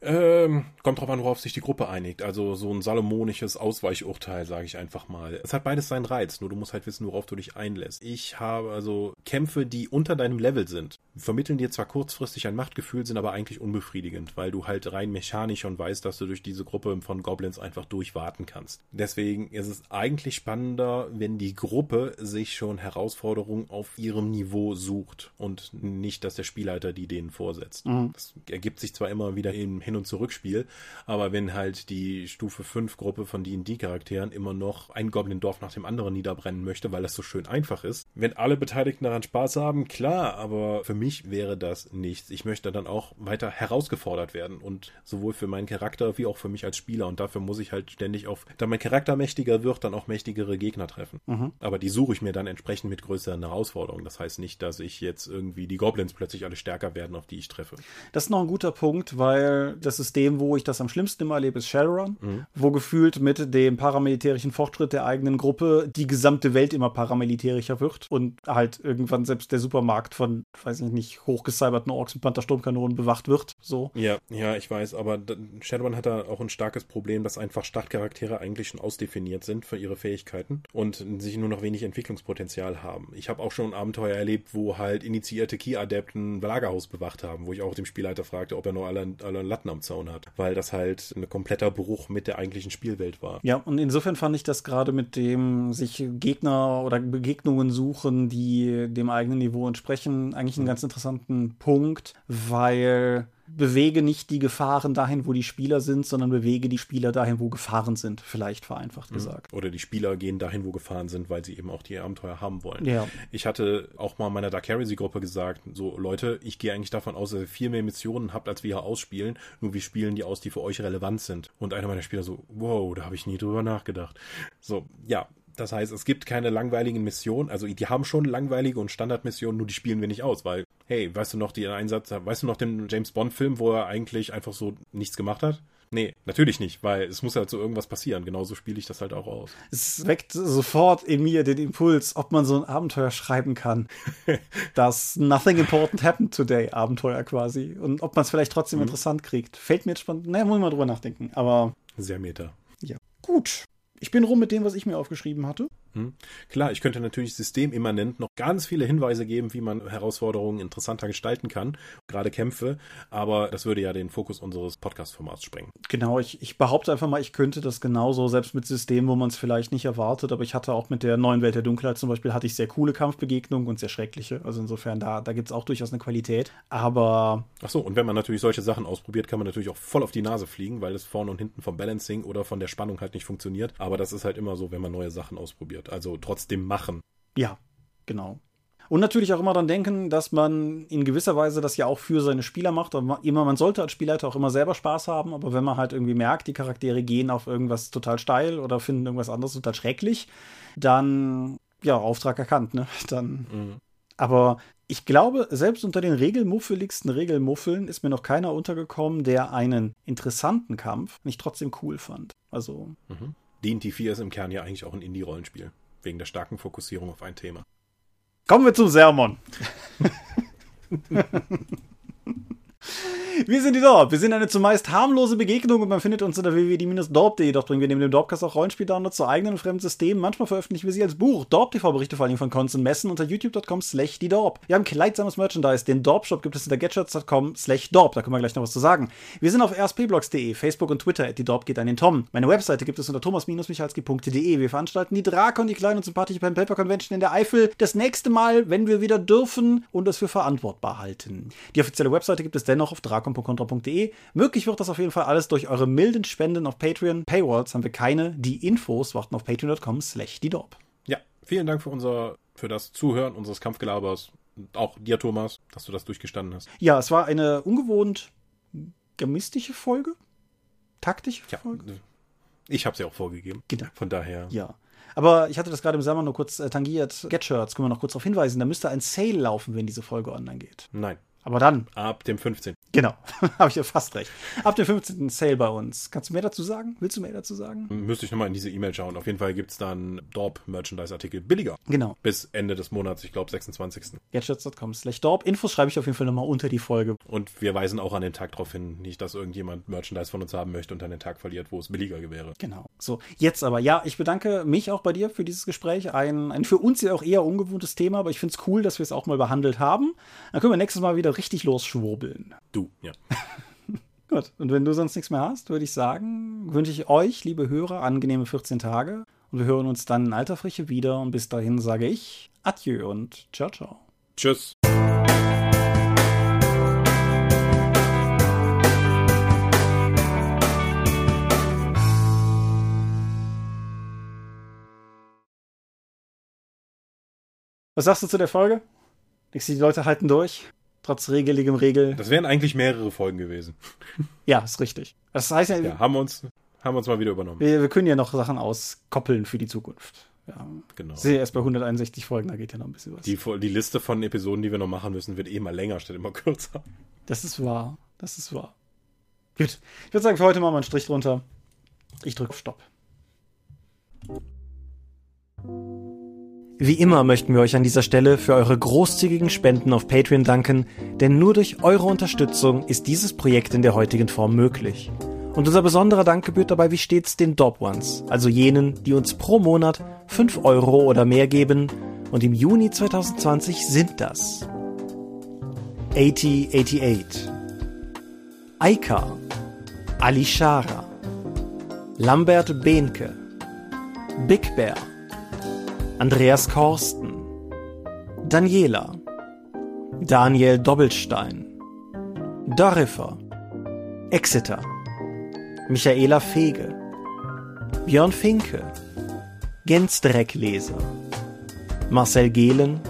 Ähm, kommt drauf an, worauf sich die Gruppe einigt. Also so ein salomonisches Ausweichurteil, sage ich einfach mal. Es hat beides seinen Reiz, nur du musst halt wissen, worauf du dich einlässt. Ich habe also Kämpfe, die unter deinem Level sind, vermitteln dir zwar kurzfristig ein Machtgefühl, sind aber eigentlich unbefriedigend, weil du halt rein mechanisch schon weißt, dass du durch diese Gruppe von Goblins einfach durchwarten kannst. Deswegen ist es eigentlich spannender, wenn die Gruppe sich schon Herausforderungen auf ihrem Niveau sucht und nicht, dass der Spielleiter die denen vorsetzt. Mhm. Das ergibt sich zwar immer wieder im hin- und Zurückspiel. Aber wenn halt die Stufe 5 Gruppe von D&D-Charakteren immer noch ein Goblin-Dorf nach dem anderen niederbrennen möchte, weil das so schön einfach ist. Wenn alle Beteiligten daran Spaß haben, klar, aber für mich wäre das nichts. Ich möchte dann auch weiter herausgefordert werden und sowohl für meinen Charakter wie auch für mich als Spieler. Und dafür muss ich halt ständig auf, da mein Charakter mächtiger wird, dann auch mächtigere Gegner treffen. Mhm. Aber die suche ich mir dann entsprechend mit größeren Herausforderungen. Das heißt nicht, dass ich jetzt irgendwie die Goblins plötzlich alle stärker werden, auf die ich treffe. Das ist noch ein guter Punkt, weil das System, wo ich das am schlimmsten immer erlebe, ist Shadowrun, mhm. wo gefühlt mit dem paramilitärischen Fortschritt der eigenen Gruppe die gesamte Welt immer paramilitärischer wird und halt irgendwann selbst der Supermarkt von, weiß ich nicht, hochgecyberten Orks mit Panther-Sturmkanonen bewacht wird. So. Ja, ja, ich weiß, aber Shadowrun hat da auch ein starkes Problem, dass einfach Startcharaktere eigentlich schon ausdefiniert sind für ihre Fähigkeiten und sich nur noch wenig Entwicklungspotenzial haben. Ich habe auch schon Abenteuer erlebt, wo halt initiierte Key-Adepten Lagerhaus bewacht haben, wo ich auch dem Spielleiter fragte, ob er noch alle, alle Latten am Zaun hat, weil das halt ein kompletter Bruch mit der eigentlichen Spielwelt war. Ja, und insofern fand ich das gerade mit dem sich Gegner oder Begegnungen suchen, die dem eigenen Niveau entsprechen, eigentlich einen mhm. ganz interessanten Punkt, weil bewege nicht die Gefahren dahin, wo die Spieler sind, sondern bewege die Spieler dahin, wo Gefahren sind, vielleicht vereinfacht mhm. gesagt. Oder die Spieler gehen dahin, wo Gefahren sind, weil sie eben auch die Abenteuer haben wollen. Ja. Ich hatte auch mal meiner Dark Heresy-Gruppe gesagt, so Leute, ich gehe eigentlich davon aus, dass ihr viel mehr Missionen habt, als wir hier ausspielen, nur wir spielen die aus, die für euch relevant sind. Und einer meiner Spieler so, wow, da habe ich nie drüber nachgedacht. So, ja, das heißt, es gibt keine langweiligen Missionen. Also die haben schon langweilige und Standardmissionen, nur die spielen wir nicht aus, weil, hey, weißt du noch den Einsatz, weißt du noch den James Bond-Film, wo er eigentlich einfach so nichts gemacht hat? Nee, natürlich nicht, weil es muss halt so irgendwas passieren. Genauso spiele ich das halt auch aus. Es weckt sofort in mir den Impuls, ob man so ein Abenteuer schreiben kann. das Nothing Important Happened Today Abenteuer quasi. Und ob man es vielleicht trotzdem mhm. interessant kriegt. Fällt mir jetzt spannend. Naja, muss ich mal drüber nachdenken. Aber. Sehr meta. Ja. Gut ich bin rum mit dem, was ich mir aufgeschrieben hatte. Hm. Klar, ich könnte natürlich systemimmanent noch ganz viele Hinweise geben, wie man Herausforderungen interessanter gestalten kann, gerade Kämpfe, aber das würde ja den Fokus unseres Podcast-Formats sprengen. Genau, ich, ich behaupte einfach mal, ich könnte das genauso, selbst mit Systemen, wo man es vielleicht nicht erwartet, aber ich hatte auch mit der neuen Welt der Dunkelheit zum Beispiel, hatte ich sehr coole Kampfbegegnungen und sehr schreckliche. Also insofern, da, da gibt es auch durchaus eine Qualität. Aber. Ach so, und wenn man natürlich solche Sachen ausprobiert, kann man natürlich auch voll auf die Nase fliegen, weil es vorne und hinten vom Balancing oder von der Spannung halt nicht funktioniert. Aber das ist halt immer so, wenn man neue Sachen ausprobiert. Also trotzdem machen. Ja, genau. Und natürlich auch immer dann denken, dass man in gewisser Weise das ja auch für seine Spieler macht. Immer, man sollte als Spielleiter auch immer selber Spaß haben, aber wenn man halt irgendwie merkt, die Charaktere gehen auf irgendwas total steil oder finden irgendwas anderes total schrecklich, dann, ja, Auftrag erkannt, ne? Dann. Mhm. Aber ich glaube, selbst unter den regelmuffeligsten Regelmuffeln ist mir noch keiner untergekommen, der einen interessanten Kampf nicht trotzdem cool fand. Also. Mhm. D&D 4 ist im Kern ja eigentlich auch ein Indie-Rollenspiel. Wegen der starken Fokussierung auf ein Thema. Kommen wir zum Sermon. Wir sind die Dorp. Wir sind eine zumeist harmlose Begegnung und man findet uns unter www.die-dorp.de. Doch bringen wir neben dem Dorpcast auch Rollenspiel-Downloads zu eigenen und fremden Systemen. Manchmal veröffentlichen wir sie als Buch. Dorp-TV-Berichte vor allem von Cons und Messen unter youtube.com slash die Dorp. Wir haben kleidsames Merchandise. Den Dorp-Shop gibt es unter getshirts.com slash Dorp. Da können wir gleich noch was zu sagen. Wir sind auf rspblogs.de, Facebook und Twitter. Die Dorp geht an den Tom. Meine Webseite gibt es unter thomas-michalski.de. Wir veranstalten die Drakon, die kleine und sympathische Pen Paper Convention in der Eifel. Das nächste Mal, wenn wir wieder dürfen und das für verantwortbar halten. Die offizielle Webseite gibt es dennoch auf drakon.contra.de. Möglich wird das auf jeden Fall alles durch eure milden Spenden auf Patreon. Paywalls haben wir keine. Die Infos warten auf patreon.com slash die Ja, vielen Dank für unser, für das Zuhören unseres Kampfgelabers. Auch dir, Thomas, dass du das durchgestanden hast. Ja, es war eine ungewohnt gemistische Folge. Taktische Folge. Ja, ich habe sie auch vorgegeben. Genau. Von daher. Ja. Aber ich hatte das gerade im Sommer nur kurz äh, tangiert. Get Shirts, können wir noch kurz darauf hinweisen. Da müsste ein Sale laufen, wenn diese Folge online geht. Nein. Aber dann. Ab dem 15. Genau, habe ich ja fast recht. Ab dem 15. Sale bei uns. Kannst du mehr dazu sagen? Willst du mehr dazu sagen? Müsste ich nochmal in diese E-Mail schauen. Auf jeden Fall gibt es dann Dorp-Merchandise-Artikel billiger. Genau. Bis Ende des Monats, ich glaube 26. Gadgets.com slash Dorp. Infos schreibe ich auf jeden Fall nochmal unter die Folge. Und wir weisen auch an den Tag darauf hin, nicht, dass irgendjemand Merchandise von uns haben möchte und dann den Tag verliert, wo es billiger wäre. Genau. So, jetzt aber, ja, ich bedanke mich auch bei dir für dieses Gespräch. Ein, ein für uns ja auch eher ungewohntes Thema, aber ich finde es cool, dass wir es auch mal behandelt haben. Dann können wir nächstes Mal wieder richtig losschwurbeln. Du, ja. Gut, und wenn du sonst nichts mehr hast, würde ich sagen, wünsche ich euch, liebe Hörer, angenehme 14 Tage. Und wir hören uns dann in alter Frische wieder. Und bis dahin sage ich Adieu und ciao, ciao. Tschüss. Was sagst du zu der Folge? Denkst du, die Leute halten durch? Trotz regeligem Regel. Das wären eigentlich mehrere Folgen gewesen. Ja, ist richtig. Das heißt ja, ja haben wir uns, haben wir uns mal wieder übernommen. Wir, wir können ja noch Sachen auskoppeln für die Zukunft. Ja. Genau. Ich sehe erst bei 161 Folgen, da geht ja noch ein bisschen was. Die, die Liste von Episoden, die wir noch machen müssen, wird eh mal länger statt immer kürzer. Das ist wahr. Das ist wahr. Gut. Ich würde sagen, für heute machen wir einen Strich drunter. Ich drücke Stopp. Wie immer möchten wir euch an dieser Stelle für eure großzügigen Spenden auf Patreon danken, denn nur durch eure Unterstützung ist dieses Projekt in der heutigen Form möglich. Und unser besonderer Dank gebührt dabei wie stets den Dob Ones, also jenen, die uns pro Monat 5 Euro oder mehr geben, und im Juni 2020 sind das 8088, Aika, Alishara, Lambert Behnke, Big Bear, Andreas Korsten, Daniela, Daniel Doppelstein, Dorifer, Exeter, Michaela Fege, Björn Finke, Gensdreckleser, Marcel Gehlen,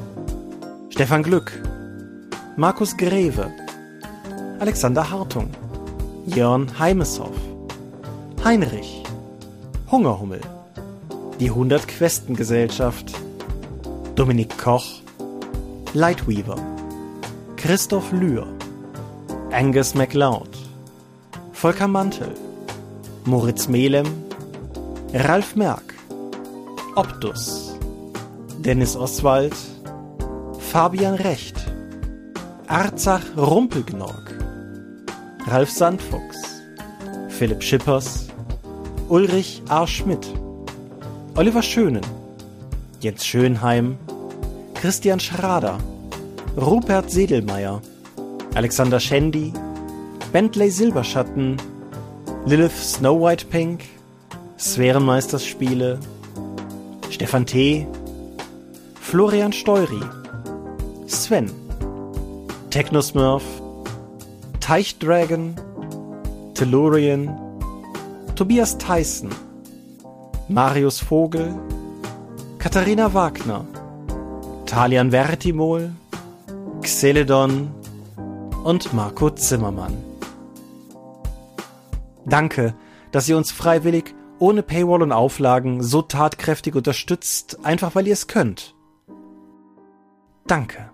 Stefan Glück, Markus Greve, Alexander Hartung, Jörn Heimeshoff, Heinrich, Hungerhummel, die 100 Questen Gesellschaft, Dominik Koch, Lightweaver, Christoph Lühr, Angus MacLeod, Volker Mantel, Moritz Melem, Ralf Merck, Optus, Dennis Oswald, Fabian Recht, Arzach Rumpelgnorg, Ralf Sandfuchs, Philipp Schippers, Ulrich A. Schmidt, Oliver Schönen, Jens Schönheim, Christian Schrader, Rupert Sedelmeier, Alexander Schendi, Bentley Silberschatten, Lilith Snow White Pink, Sphärenmeisterspiele, Stefan T., Florian Steury, Sven, Technosmurf, Teichdragon, Tellurian, Tobias Tyson, Marius Vogel, Katharina Wagner, Talian Vertimol, Xeledon und Marco Zimmermann. Danke, dass ihr uns freiwillig, ohne Paywall und Auflagen, so tatkräftig unterstützt, einfach weil ihr es könnt. Danke.